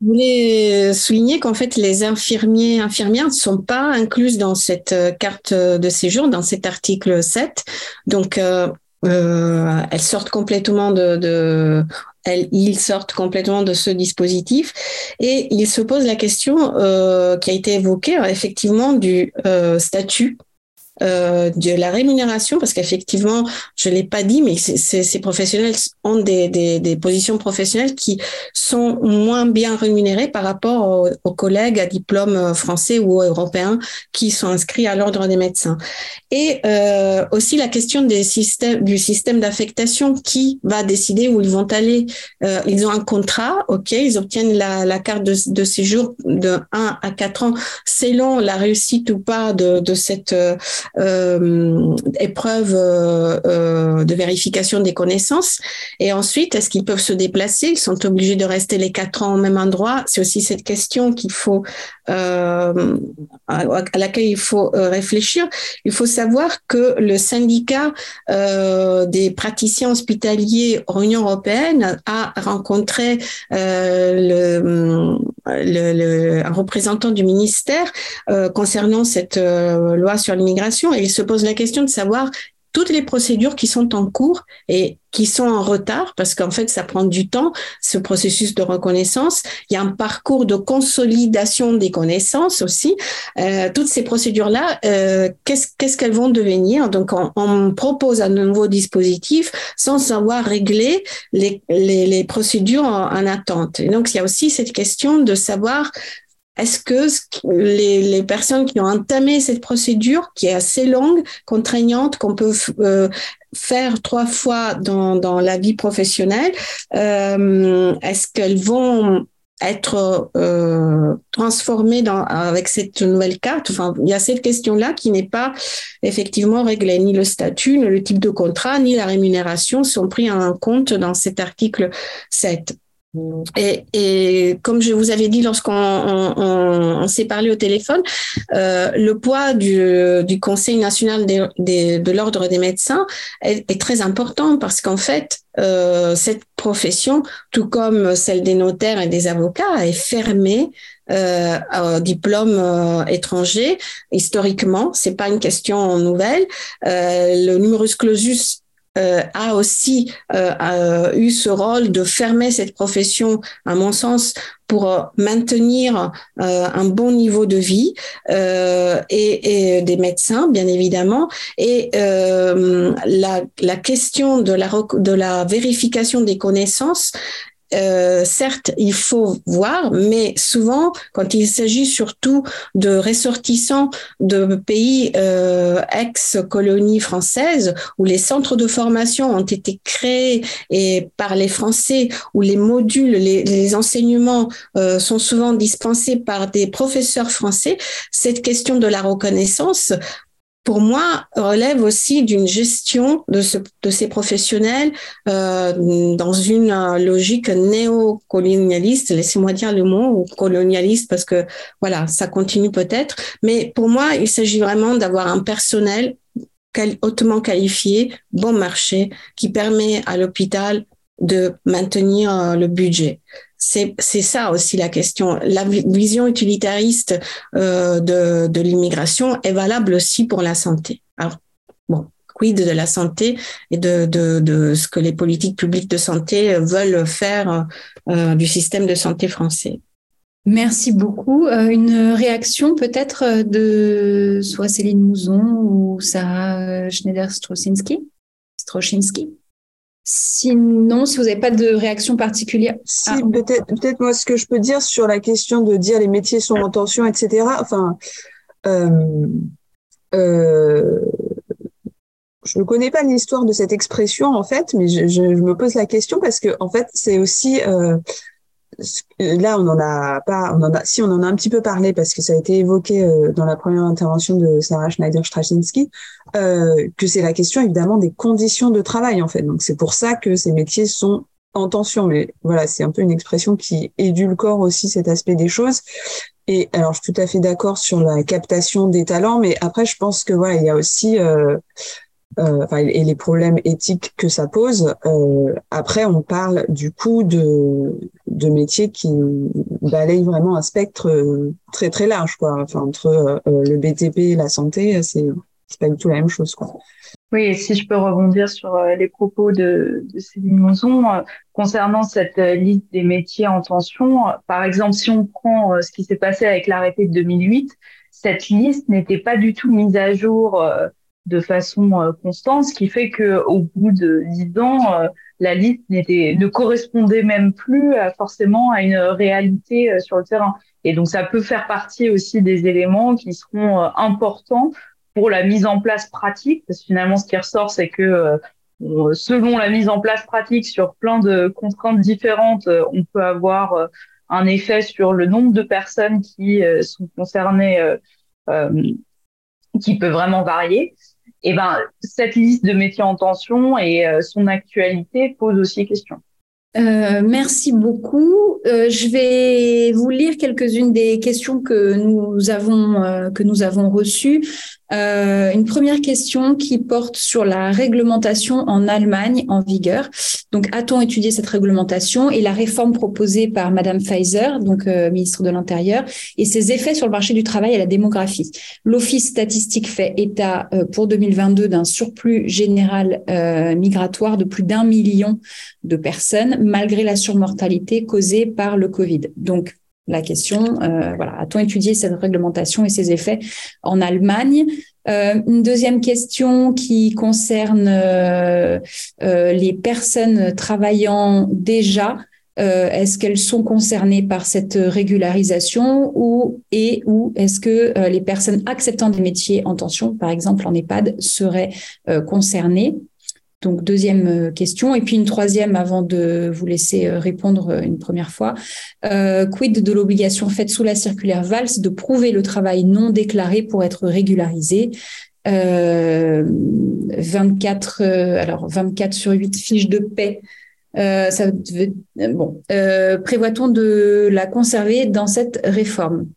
D: Je voulais souligner qu'en fait, les infirmiers infirmières ne sont pas incluses dans cette euh, carte de séjour, dans cet article 7. Donc, euh, elles sortent complètement de ils sortent complètement de ce dispositif et il se pose la question euh, qui a été évoquée effectivement du euh, statut euh, de la rémunération, parce qu'effectivement, je l'ai pas dit, mais ces professionnels ont des, des, positions professionnelles qui sont moins bien rémunérées par rapport aux, collègues à diplôme français ou européens qui sont inscrits à l'ordre des médecins. Et euh, aussi la question des systèmes, du système d'affectation, qui va décider où ils vont aller. Euh, ils ont un contrat, ok, ils obtiennent la, carte de, de, séjour de 1 à 4 ans selon la réussite ou pas de, de cette euh, euh, épreuve euh, euh, de vérification des connaissances. Et ensuite, est-ce qu'ils peuvent se déplacer? Ils sont obligés de rester les quatre ans au même endroit. C'est aussi cette question qu'il faut euh, à laquelle il faut réfléchir. Il faut savoir que le syndicat euh, des praticiens hospitaliers Union européenne a rencontré euh, le, le, le, un représentant du ministère euh, concernant cette loi sur l'immigration. Et il se pose la question de savoir toutes les procédures qui sont en cours et qui sont en retard, parce qu'en fait, ça prend du temps, ce processus de reconnaissance. Il y a un parcours de consolidation des connaissances aussi. Euh, toutes ces procédures-là, euh, qu'est-ce qu'elles vont devenir? Donc, on, on, propose un nouveau dispositif sans savoir régler les, les, les procédures en, en, attente. Et donc, il y a aussi cette question de savoir est-ce que les, personnes qui ont entamé cette procédure, qui est assez longue, contraignante, qu'on peut euh, faire trois fois dans, la vie professionnelle, euh, est-ce qu'elles vont être euh, transformées avec cette nouvelle carte? Enfin, il y a cette question-là qui n'est pas effectivement réglée. Ni le statut, ni le type de contrat, ni la rémunération sont pris en compte dans cet article 7. Et, et, comme je vous avais dit lorsqu'on on, on, s'est parlé au téléphone, euh, le poids du, du Conseil national de, l'ordre des médecins est, est, très important parce qu'en fait, euh, cette profession, tout comme celle des notaires et des avocats, est fermée euh, au diplôme euh, étranger. Historiquement, c'est pas une question nouvelle. Euh, le numerus clausus euh, a aussi euh, eu ce rôle de fermer cette profession, à mon sens, pour euh, maintenir un bon niveau de vie et, et, des médecins, bien évidemment. Et la, la, question de la, de la vérification des connaissances euh, certes, il faut voir, mais souvent, quand il s'agit surtout de ressortissants de pays euh, ex-colonies françaises, où les centres de formation ont été créés et par les Français, où les modules, les, enseignements euh, sont souvent dispensés par des professeurs français, cette question de la reconnaissance pour moi, relève aussi d'une gestion de, ce, de ces professionnels euh, dans une euh, logique néo-colonialiste, laissez-moi dire le mot, ou colonialiste, parce que voilà, ça continue peut-être. Mais pour moi, il s'agit vraiment d'avoir un personnel hautement qualifié, bon marché, qui permet à l'hôpital de maintenir euh, le budget c'est ça aussi la question. La vision utilitariste euh, de, l'immigration est valable aussi pour la santé. Alors, bon, quid de la santé et de, ce que les politiques publiques de santé veulent faire euh, du système de santé français?
A: Merci beaucoup. Euh, une réaction peut-être de soit Céline Mouzon ou Sarah Schneider-Strosinski Strochinski Sinon, si vous n'avez pas de réaction particulière.
E: Si, ah. peut-être, peut-être moi, ce que je peux dire sur la question de dire les métiers sont en tension, etc. Enfin, euh, euh, je ne connais pas l'histoire de cette expression en fait, mais je, je, me pose la question parce que en fait, c'est aussi euh, là, on en a pas, on en a, si on en a un petit peu parlé parce que ça a été évoqué euh, dans la première intervention de Sarah Schneider-Straczynski, euh, que c'est la question évidemment des conditions de travail en fait. Donc c'est pour ça que ces métiers sont en tension. Mais voilà, c'est un peu une expression qui édulcore aussi cet aspect des choses. Et alors, je suis tout à fait d'accord sur la captation des talents, mais après, je pense que voilà, il y a aussi euh, euh, et les problèmes éthiques que ça pose. Euh, après, on parle du coup de, de métiers qui balayent vraiment un spectre euh, très très large, quoi. Enfin, entre le BTP et la santé, c'est pas du tout la même chose, quoi.
C: Oui, et si je peux rebondir sur les propos de, de Céline Monzon concernant cette liste des métiers en tension, par exemple, si on prend ce qui s'est passé avec l'arrêté de 2008, cette liste n'était pas du tout mise à jour de façon constante, ce qui fait que au bout de dix ans, la liste n'était ne correspondait même plus forcément à une réalité sur le terrain. Et donc ça peut faire partie aussi des éléments qui seront importants pour la mise en place pratique, parce que finalement ce qui ressort, c'est que selon la mise en place pratique sur plein de contraintes différentes, euh, on peut avoir euh, un effet sur le nombre de personnes qui euh, sont concernées, qui peut vraiment varier. Et ben, cette liste de métiers en tension et son actualité pose aussi question.
A: Euh, merci beaucoup. Euh, je vais vous lire quelques-unes des questions que nous avons euh, que nous avons reçues. Une première question qui porte sur la réglementation en Allemagne en vigueur. Donc, a-t-on étudié cette réglementation et la réforme proposée par Madame Pfizer, donc ministre de l'Intérieur, et ses effets sur le marché du travail et la démographie? L'Office statistique fait état pour 2022 d'un surplus général migratoire de plus d'un million de personnes malgré la surmortalité causée par le Covid. Donc, la question, euh, voilà, a-t-on étudié cette réglementation et ses effets en Allemagne? Euh, Une deuxième question qui concerne euh, les personnes travaillant déjà. est-ce qu'elles sont concernées par cette régularisation ou et ou est-ce que les personnes acceptant des métiers en tension, par exemple en EHPAD, seraient concernées? Donc, deuxième euh, question. Et puis une troisième avant de vous laisser euh, répondre euh, une première fois. quid de l'obligation faite sous la circulaire VALS de prouver le travail non déclaré pour être régularisé? 24, alors 24 sur 8 fiches de paix. ça bon, prévoit-on de la conserver dans cette réforme?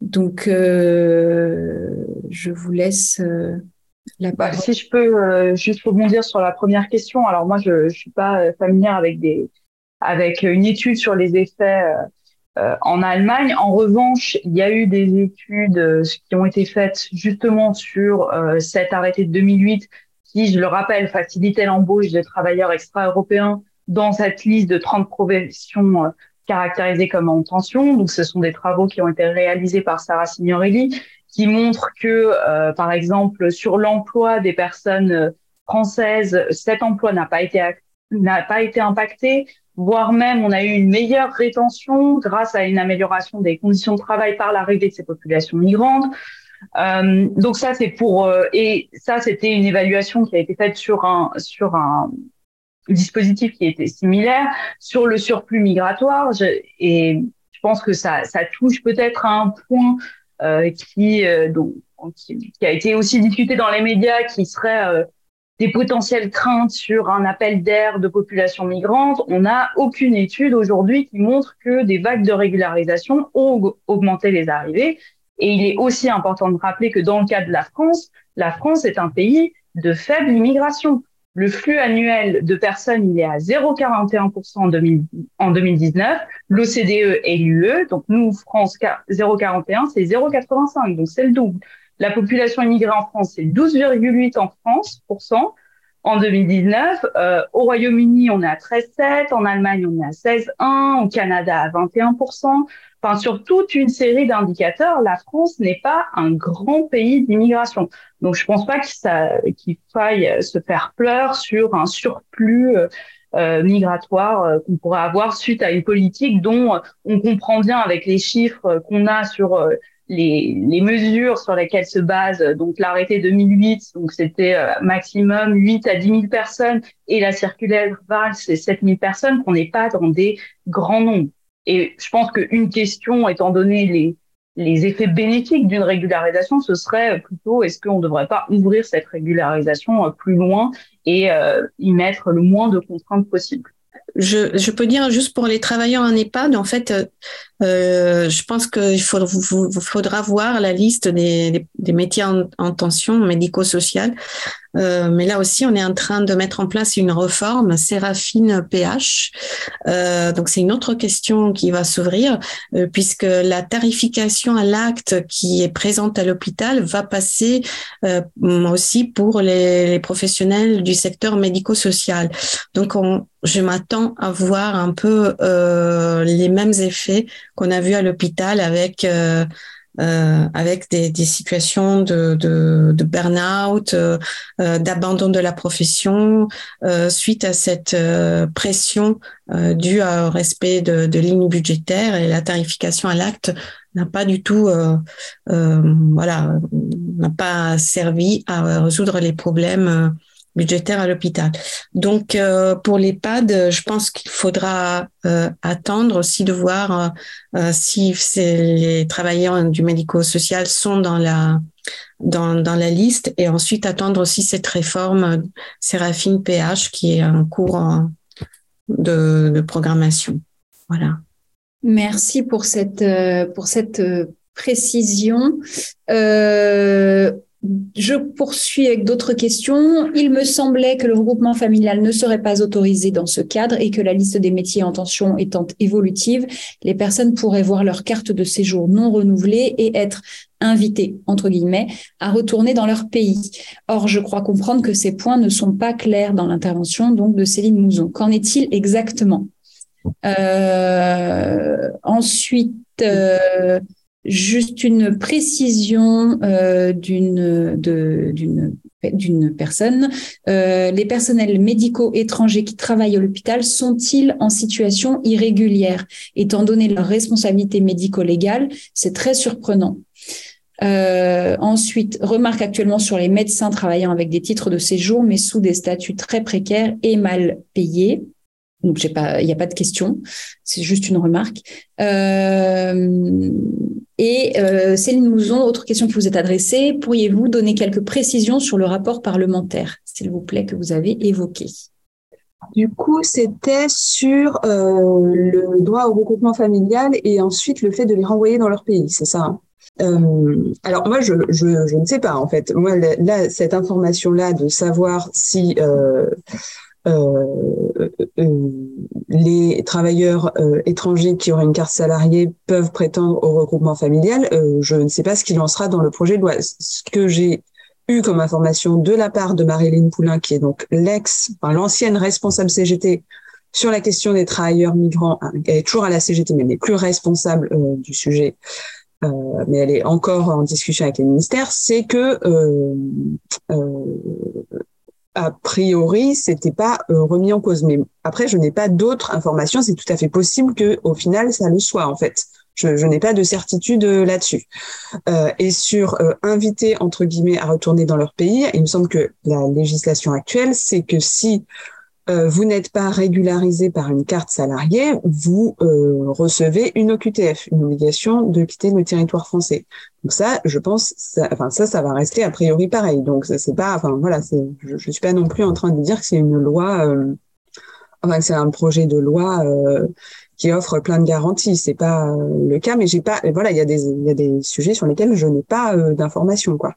A: Donc, je vous laisse.
C: Bah, si je peux euh, juste rebondir sur la première question. Alors moi, je, je suis pas euh, familière avec des avec une étude sur les effets euh, en Allemagne. En revanche, il y a eu des études qui ont été faites justement sur cet arrêté de 2008 qui, je le rappelle, facilitait l'embauche de travailleurs extra-européens dans cette liste de 30 professions caractérisées comme en tension. Donc, ce sont des travaux qui ont été réalisés par Sarah Signorelli qui montre que, euh, par exemple, sur l'emploi des personnes euh, françaises, cet emploi n'a pas été n'a pas été impacté, voire même on a eu une meilleure rétention grâce à une amélioration des conditions de travail par l'arrivée de ces populations migrantes. Euh, donc ça c'est pour euh, et ça c'était une évaluation qui a été faite sur un sur un dispositif qui était similaire sur le surplus migratoire je, et je pense que ça ça touche peut-être à un point qui, euh, donc, qui, a été aussi discuté dans les médias, qui serait euh, des potentielles craintes sur un appel d'air de population migrante. On n'a aucune étude aujourd'hui qui montre que des vagues de régularisation ont augmenté les arrivées. Et il est aussi important de rappeler que dans le cas de la France, la France est un pays de faible immigration. Le flux annuel de personnes, il est à 0,41% en, en 2019. L'OCDE et l'UE, donc nous, France, 0,41, c'est 0,85, donc c'est le double. La population immigrée en France, c'est 12,8 en France, en 2019. Euh, au Royaume-Uni, on est à 13,7. En Allemagne, on est à 16,1. Au Canada, à 21%. Enfin, sur toute une série d'indicateurs, la France n'est pas un grand pays d'immigration. Donc, je pense pas qu'il faille se faire pleurer sur un surplus euh, euh, migratoire qu'on pourrait avoir suite à une politique dont on comprend bien avec les chiffres qu'on a sur les, mesures sur lesquelles se base donc l'arrêté 2008, donc c'était euh, maximum 8 à 10 000 personnes, et la circulaire VAL, c'est 7 000 personnes, qu'on n'est pas dans des grands nombres. Et je pense qu'une question, étant donné les, les effets bénéfiques d'une régularisation, ce serait plutôt est-ce qu'on ne devrait pas ouvrir cette régularisation euh, plus loin et euh, y mettre le moins de contraintes possible?
D: Je, peux dire juste pour les travailleurs en EHPAD, en fait, euh, je pense qu'il vous, faudra voir la liste des, métiers en, en tension médico-sociale euh, mais là aussi, on est en train de mettre en place une réforme Séraphine PH. Euh, donc c'est une autre question qui va s'ouvrir euh, puisque la tarification à l'acte qui est présente à l'hôpital va passer euh, aussi pour les, les, professionnels du secteur médico-social. Donc on, je m'attends à voir un peu les mêmes effets qu'on a vu à l'hôpital avec euh, avec des, des, situations de, de, de burn-out, euh, euh d'abandon de la profession euh, suite à cette euh, pression due au respect de, de lignes budgétaires et la tarification à l'acte n'a pas du tout, voilà, n'a pas servi à résoudre les problèmes budgétaire à l'hôpital. Donc euh, pour l'EHPAD, je pense qu'il faudra euh, attendre aussi de voir euh, si les travailleurs du médico-social sont dans la dans, la liste et ensuite attendre aussi cette réforme Séraphine PH qui est en cours de, programmation. Voilà.
A: Merci pour cette pour cette précision. Euh, je poursuis avec d'autres questions. Il me semblait que le regroupement familial ne serait pas autorisé dans ce cadre et que la liste des métiers en tension étant évolutive, les personnes pourraient voir leur carte de séjour non renouvelée et être invitées, entre guillemets, à retourner dans leur pays. Or, je crois comprendre que ces points ne sont pas clairs dans l'intervention donc de Céline Mouzon. Qu'en est-il exactement? Euh, Ensuite, euh, Juste une précision euh, d'une personne. Euh, les personnels médicaux étrangers qui travaillent à l'hôpital sont-ils en situation irrégulière? Étant donné leur responsabilité médico-légale, c'est très surprenant. Euh, ensuite, remarque actuellement sur les médecins travaillant avec des titres de séjour, mais sous des statuts très précaires et mal payés. Donc, il n'y a pas de question. C'est juste une remarque. Euh, et euh, Céline Mouzon, autre question qui vous est adressée. Pourriez-vous donner quelques précisions sur le rapport parlementaire, s'il vous plaît, que vous avez évoqué?
E: Du coup, c'était sur euh, le droit au regroupement familial et ensuite le fait de les renvoyer dans leur pays, c'est ça hein? Euh, alors moi, je, ne sais pas en fait. Moi, là, cette information-là de savoir si les travailleurs euh, étrangers qui auraient une carte salariée peuvent prétendre au regroupement familial. je ne sais pas ce qu'il en sera dans le projet de loi. Ce que j'ai eu comme information de la part de Marilyn Poulain, qui est donc l'ex, enfin, l'ancienne responsable CGT sur la question des travailleurs migrants. Hein, elle est toujours à la CGT, mais elle n'est plus responsable du sujet. Euh, mais elle est encore en discussion avec les ministères, c'est que euh, a priori, c'était pas euh, remis en cause. Mais après, je n'ai pas d'autres informations. C'est tout à fait possible que, au final, ça le soit en fait. Je, je n'ai pas de certitude euh, là-dessus. Euh, et sur euh, inviter entre guillemets à retourner dans leur pays, il me semble que la législation actuelle, c'est que si euh, vous n'êtes pas régularisé par une carte salariée, vous euh, recevez une OQTF, une obligation de quitter le territoire français. Donc ça, je pense, ça, enfin ça, ça va rester a priori pareil. Donc c'est pas, enfin voilà, je, je suis pas non plus en train de dire que c'est une loi, euh, enfin c'est un projet de loi qui offre plein de garanties. C'est pas le cas, mais j'ai pas, voilà, il y a des, il y a des sujets sur lesquels je n'ai pas d'informations quoi.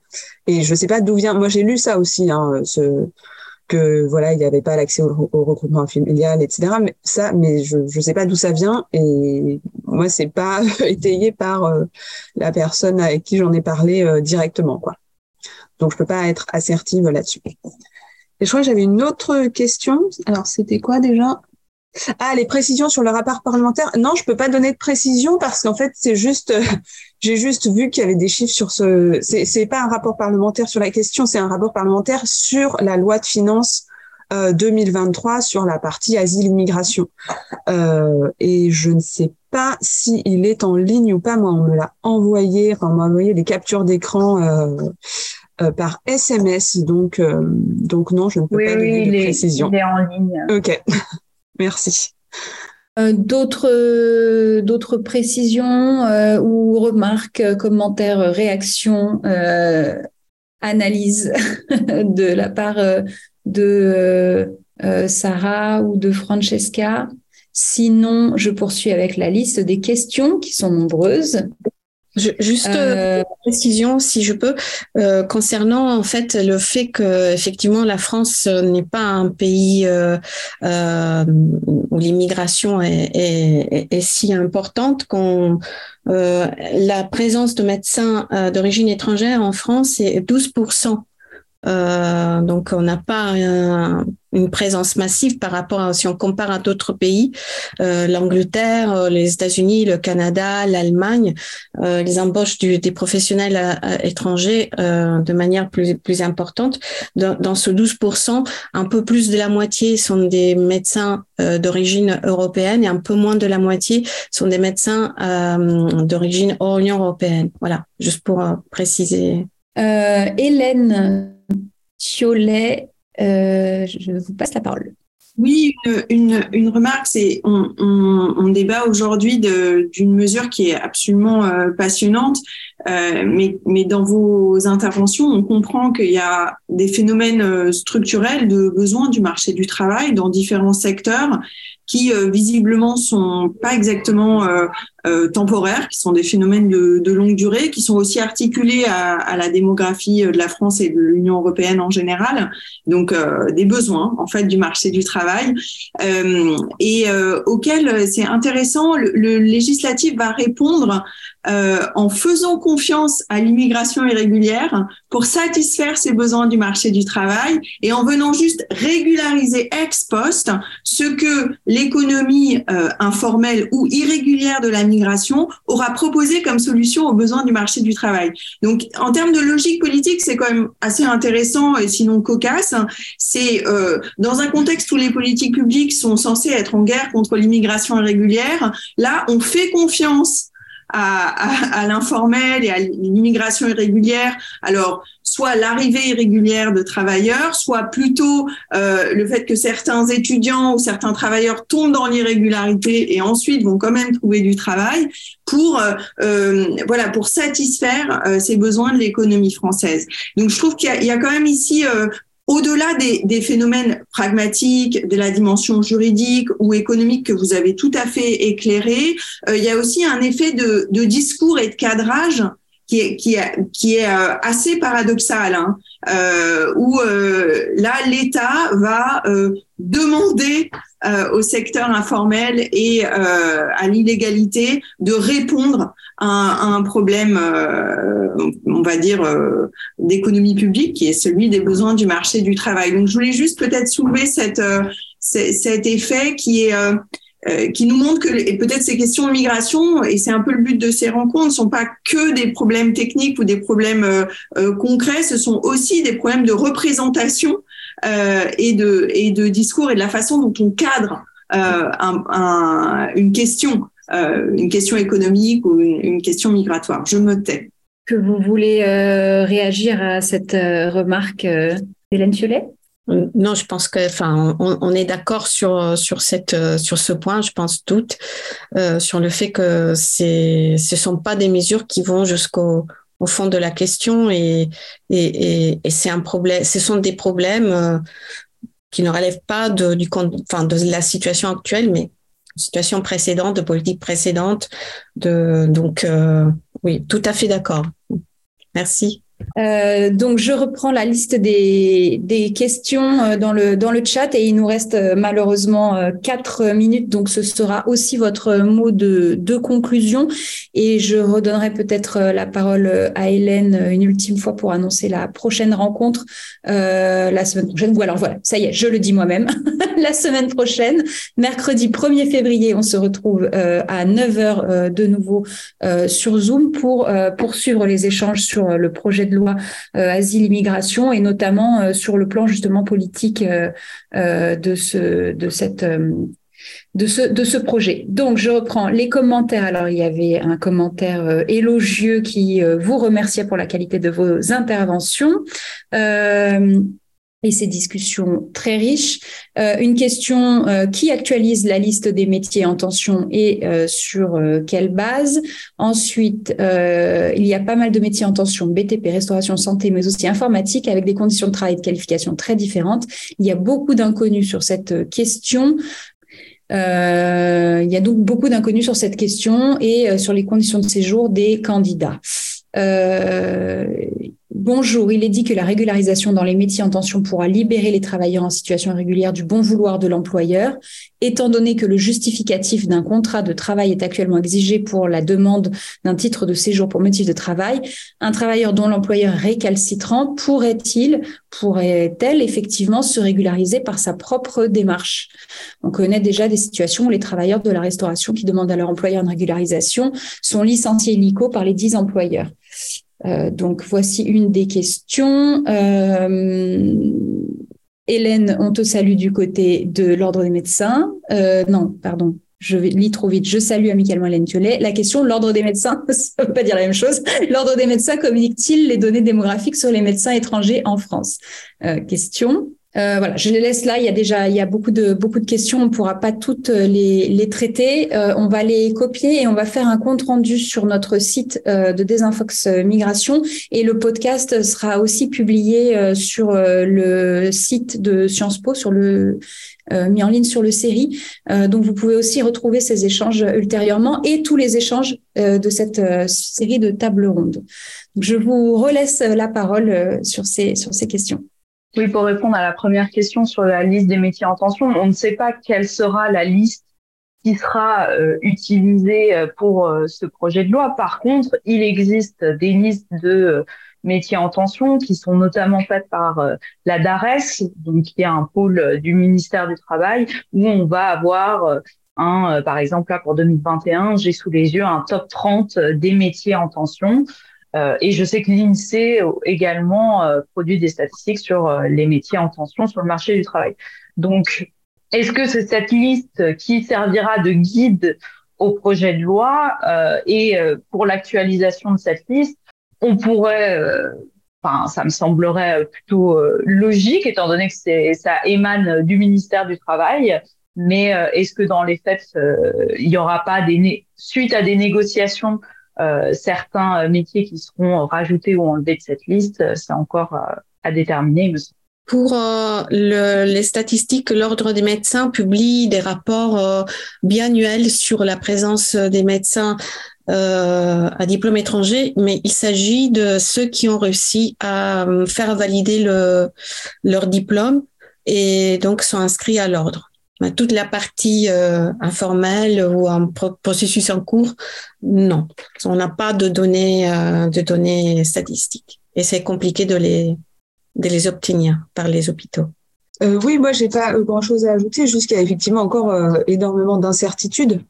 E: Et je sais pas d'où vient. Moi j'ai lu ça aussi, hein, ce que voilà il n'y avait pas l'accès au, au, regroupement familial etc mais ça mais je je sais pas d'où ça vient et moi c'est pas étayé par euh, la personne avec qui j'en ai parlé euh, directement quoi. Donc je peux pas être assertive là-dessus. Et je crois que j'avais une autre question. Alors c'était quoi déjà? Ah, les précisions sur le rapport parlementaire. Non, je peux pas donner de précision parce qu'en fait, c'est juste, j'ai juste vu qu'il y avait des chiffres sur ce. C'est, c'est pas un rapport parlementaire sur la question, c'est un rapport parlementaire sur la loi de finances euh, 2023 sur la partie asile-immigration. Euh, et je ne sais pas si il est en ligne ou pas. Moi, on me l'a envoyé, enfin, on m'a envoyé des captures d'écran. Euh, euh, par SMS, donc euh, donc non, je ne peux pas donner de précision.
C: Il est en ligne.
E: Ok. Merci.
A: Euh, d'autres d'autres précisions euh, ou remarques, commentaires, réactions, euh, analyses de la part de Sarah ou de Francesca? Sinon, je poursuis avec la liste des questions qui sont nombreuses.
D: Je, juste euh, précision, si je peux, euh, concernant en fait le fait que effectivement la France n'est pas un pays euh, euh où l'immigration est, est, est, si importante qu'on euh, la présence de médecins euh, d'origine étrangère en France est 12% donc on n'a pas une une présence massive par rapport à si on compare à d'autres pays, euh, l'Angleterre, euh, les États-Unis, le Canada, l'Allemagne, euh, les embauches du, des professionnels étrangers de manière plus plus importante. Dans, ce 12%, un peu plus de la moitié sont des médecins d'origine européenne et un peu moins de la moitié sont des médecins d'origine hors Union européenne. Voilà, juste pour préciser.
A: Hélène Thiolet, euh, je vous passe la parole.
B: Oui, une, une, remarque, c'est on, on, débat aujourd'hui d'une mesure qui est absolument euh, passionnante, euh, mais, mais dans vos interventions, on comprend qu'il y a des phénomènes euh, structurels de besoin du marché du travail dans différents secteurs qui euh, visiblement sont pas exactement euh, euh, temporaires, qui sont des phénomènes de, longue durée, qui sont aussi articulés à, la démographie de la France et de l'Union européenne en général, donc des besoins en fait du marché du travail, et auxquels c'est intéressant, le, législatif va répondre euh, en faisant confiance à l'immigration irrégulière pour satisfaire ces besoins du marché du travail et en venant juste régulariser ex post ce que l'économie euh, informelle ou irrégulière de la migration aura proposé comme solution aux besoins du marché du travail. Donc, en termes de logique politique, c'est quand même assez intéressant et sinon cocasse. C'est euh, dans un contexte où les politiques publiques sont censées être en guerre contre l'immigration irrégulière, là, on fait confiance à, à, l'informel et à l'immigration irrégulière. Alors, soit l'arrivée irrégulière de travailleurs, soit plutôt euh, le fait que certains étudiants ou certains travailleurs tombent dans l'irrégularité et ensuite vont quand même trouver du travail pour euh, euh voilà pour satisfaire euh, ces besoins de l'économie française. Donc je trouve qu'il y, y, a quand même ici euh, au-delà des, des, phénomènes pragmatiques, de la dimension juridique ou économique que vous avez tout à fait éclairé, euh, il y a aussi un effet de, discours et de cadrage qui est, qui est, qui est euh, assez paradoxal, hein, euh, où euh, là, l'État va demander au secteur informel et à l'illégalité de répondre un, un problème, euh, on va dire, euh, d'économie publique, qui est celui des besoins du marché du travail. Donc, je voulais juste peut-être soulever cette, euh, cet effet qui est qui nous montre que peut-être ces questions de migration et c'est un peu le but de ces rencontres ne sont pas que des problèmes techniques ou des problèmes concrets, ce sont aussi des problèmes de représentation et de et de discours et de la façon dont on cadre un, un, une question. Euh, une question économique ou une, question migratoire. Je me tais.
A: Que vous voulez euh, réagir à cette euh, remarque, Hélène Thiolet
D: non, je pense que, enfin, on, on est d'accord sur sur cette sur ce point. Je pense toutes euh, sur le fait que c'est ce sont pas des mesures qui vont jusqu'au au fond de la question et et, et, c'est un problème. Ce sont des problèmes qui ne relèvent pas de du enfin de la situation actuelle, mais situation précédente, de politique précédente. De, donc, euh, oui, tout à fait d'accord. Merci.
A: Euh, donc, je reprends la liste des, des questions euh, dans le, dans le chat et il nous reste euh, malheureusement quatre minutes. Donc, ce sera aussi votre mot de, de conclusion. Et je redonnerai peut-être la parole à Hélène une ultime fois pour annoncer la prochaine rencontre la semaine prochaine. Ou alors, voilà, ça y est, je le dis moi-même. la semaine prochaine, mercredi 1er février, on se retrouve à 9h de nouveau sur Zoom pour poursuivre les échanges sur le projet de loi euh, asile-immigration et notamment euh, sur le plan justement politique euh, de ce de cette de ce, de ce projet. Donc, je reprends les commentaires. Alors, il y avait un commentaire élogieux qui vous remerciait pour la qualité de vos interventions. Et ces discussions très riches. Euh, une question euh, qui actualise la liste des métiers en tension et euh, sur euh, quelle base? Ensuite, euh, il y a pas mal de métiers en tension, BTP, restauration, santé, mais aussi informatique, avec des conditions de travail et de qualification très différentes. Il y a beaucoup d'inconnus sur cette question. il y a donc beaucoup d'inconnus sur cette question et sur les conditions de séjour des candidats. Euh, Bonjour, il est dit que la régularisation dans les métiers en tension pourra libérer les travailleurs en situation irrégulière du bon vouloir de l'employeur. Étant donné que le justificatif d'un contrat de travail est actuellement exigé pour la demande d'un titre de séjour pour motif de travail, un travailleur dont l'employeur récalcitrant pourrait-il, pourrait-elle effectivement se régulariser par sa propre démarche? On connaît déjà des situations où les travailleurs de la restauration qui demandent à leur employeur une régularisation sont licenciés illico par les dix employeurs. Euh, donc voici une des questions. Euh, Hélène, on te salue du côté de l'Ordre des médecins. Euh, non, pardon, je lis trop vite. Je salue amicalement Hélène Thiollet. La question, l'Ordre des médecins, ça ne veut pas dire la même chose. L'Ordre des médecins communique-t-il les données démographiques sur les médecins étrangers en France? Question. Euh, voilà, je les laisse là. Il y a déjà, il y a beaucoup de beaucoup de questions. On ne pourra pas toutes euh, les, les traiter. Euh, on va les copier et on va faire un compte rendu sur notre site de Desinfox Migration. Et le podcast sera aussi publié sur le site de Sciences Po, sur le mis en ligne sur le série. donc vous pouvez aussi retrouver ces échanges ultérieurement et tous les échanges de cette série de tables rondes. je vous relaisse la parole sur ces sur ces questions.
C: Oui, pour répondre à la première question sur la liste des métiers en tension, on ne sait pas quelle sera la liste qui sera euh, utilisée euh, pour euh, ce projet de loi. Par contre, il existe des listes de métiers en tension qui sont notamment faites par la DARES, donc qui est un pôle du ministère du Travail, où on va avoir un, par exemple là pour 2021, j'ai sous les yeux un top 30 des métiers en tension. Euh, et je sais que l'INSEE également euh, produit des statistiques sur euh, les métiers en tension sur le marché du travail. Donc, est-ce que c'est cette liste qui servira de guide au projet de loi et pour l'actualisation de cette liste, on pourrait, enfin, ça me semblerait plutôt logique étant donné que ça émane du ministère du Travail. Mais est-ce que dans les faits, il n'y aura pas des suite à des négociations certains euh, métiers qui seront rajoutés ou enlevés de cette liste, euh, c'est encore à déterminer.
D: Pour le, les statistiques, l'Ordre des médecins publie des rapports biannuels sur la présence des médecins à diplôme étranger, mais il s'agit de ceux qui ont réussi à faire valider le, leur diplôme et donc sont inscrits à l'ordre. Toute la partie euh, informelle ou un processus en cours, non. On n'a pas de données, euh, de données statistiques. Et c'est compliqué de les, de les obtenir par les hôpitaux.
E: Euh, oui, moi, j'ai pas grand chose à ajouter, a effectivement encore énormément d'incertitudes.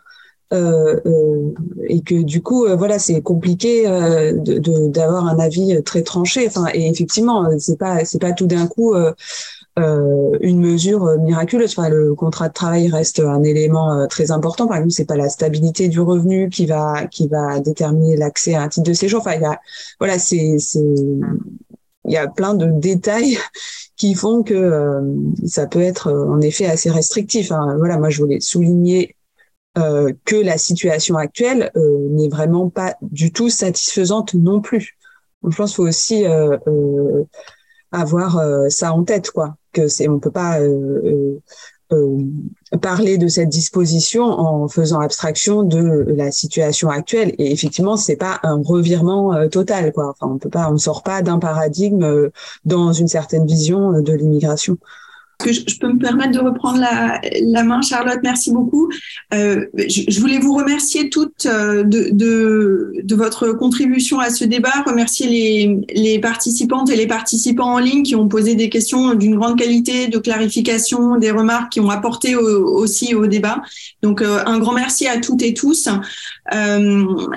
E: Et que du coup, voilà, c'est compliqué d'avoir un avis très tranché. Enfin, et effectivement, c'est pas c'est pas tout d'un coup euh, une mesure euh, miraculeuse. Enfin, le contrat de travail reste un élément euh, très important. Par exemple, c'est pas la stabilité du revenu qui va qui va déterminer l'accès à un titre de séjour. Enfin, il y a voilà, c'est il y a plein de détails qui font que ça peut être en effet assez restrictif. Hein. Voilà, moi je voulais souligner euh, que la situation actuelle n'est vraiment pas du tout satisfaisante non plus. Donc, je pense qu'il faut aussi avoir ça en tête, quoi que c'est on peut pas euh, euh, euh, parler de cette disposition en faisant abstraction de la situation actuelle. Et effectivement c'est pas un revirement total on on sort pas d'un paradigme dans une certaine vision de l'immigration
B: que je, peux me permettre de reprendre la, la main, Charlotte, merci beaucoup. Euh, je, je, voulais vous remercier toutes euh, de, de, de, votre contribution à ce débat, remercier les, les participantes et les participants en ligne qui ont posé des questions d'une grande qualité, de clarification, des remarques qui ont apporté aussi au débat. Donc, euh, un grand merci à toutes et tous. Euh,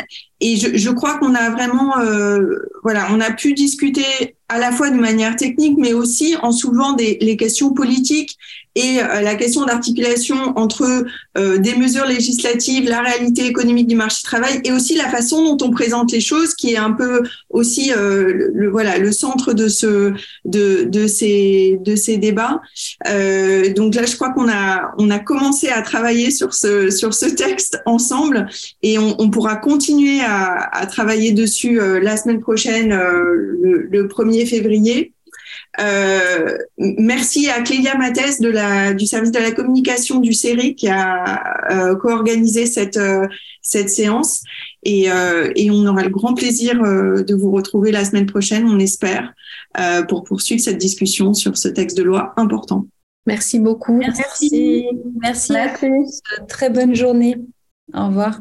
B: et je, crois qu'on a vraiment, euh, voilà, on a pu discuter à la fois de manière technique, mais aussi en soulevant des, les questions politiques et euh, la question d'articulation entre euh, des mesures législatives, la réalité économique du marché du travail et aussi la façon dont on présente les choses, qui est un peu aussi euh, le, voilà le centre de ce de, de ces de ces débats. Donc là, je crois qu'on a on a commencé à travailler sur ce sur ce texte ensemble et on, on pourra continuer à, à travailler dessus la semaine prochaine, le, le 1er février. Euh, merci à Clélia Mathès de la, du service de la communication du CERI qui a euh, co-organisé cette, euh, cette séance. Et, et, on aura le grand plaisir de vous retrouver la semaine prochaine, on espère, pour poursuivre cette discussion sur ce texte de loi important.
A: Merci beaucoup.
B: Merci.
A: Merci. Merci. Très bonne journée. Au revoir.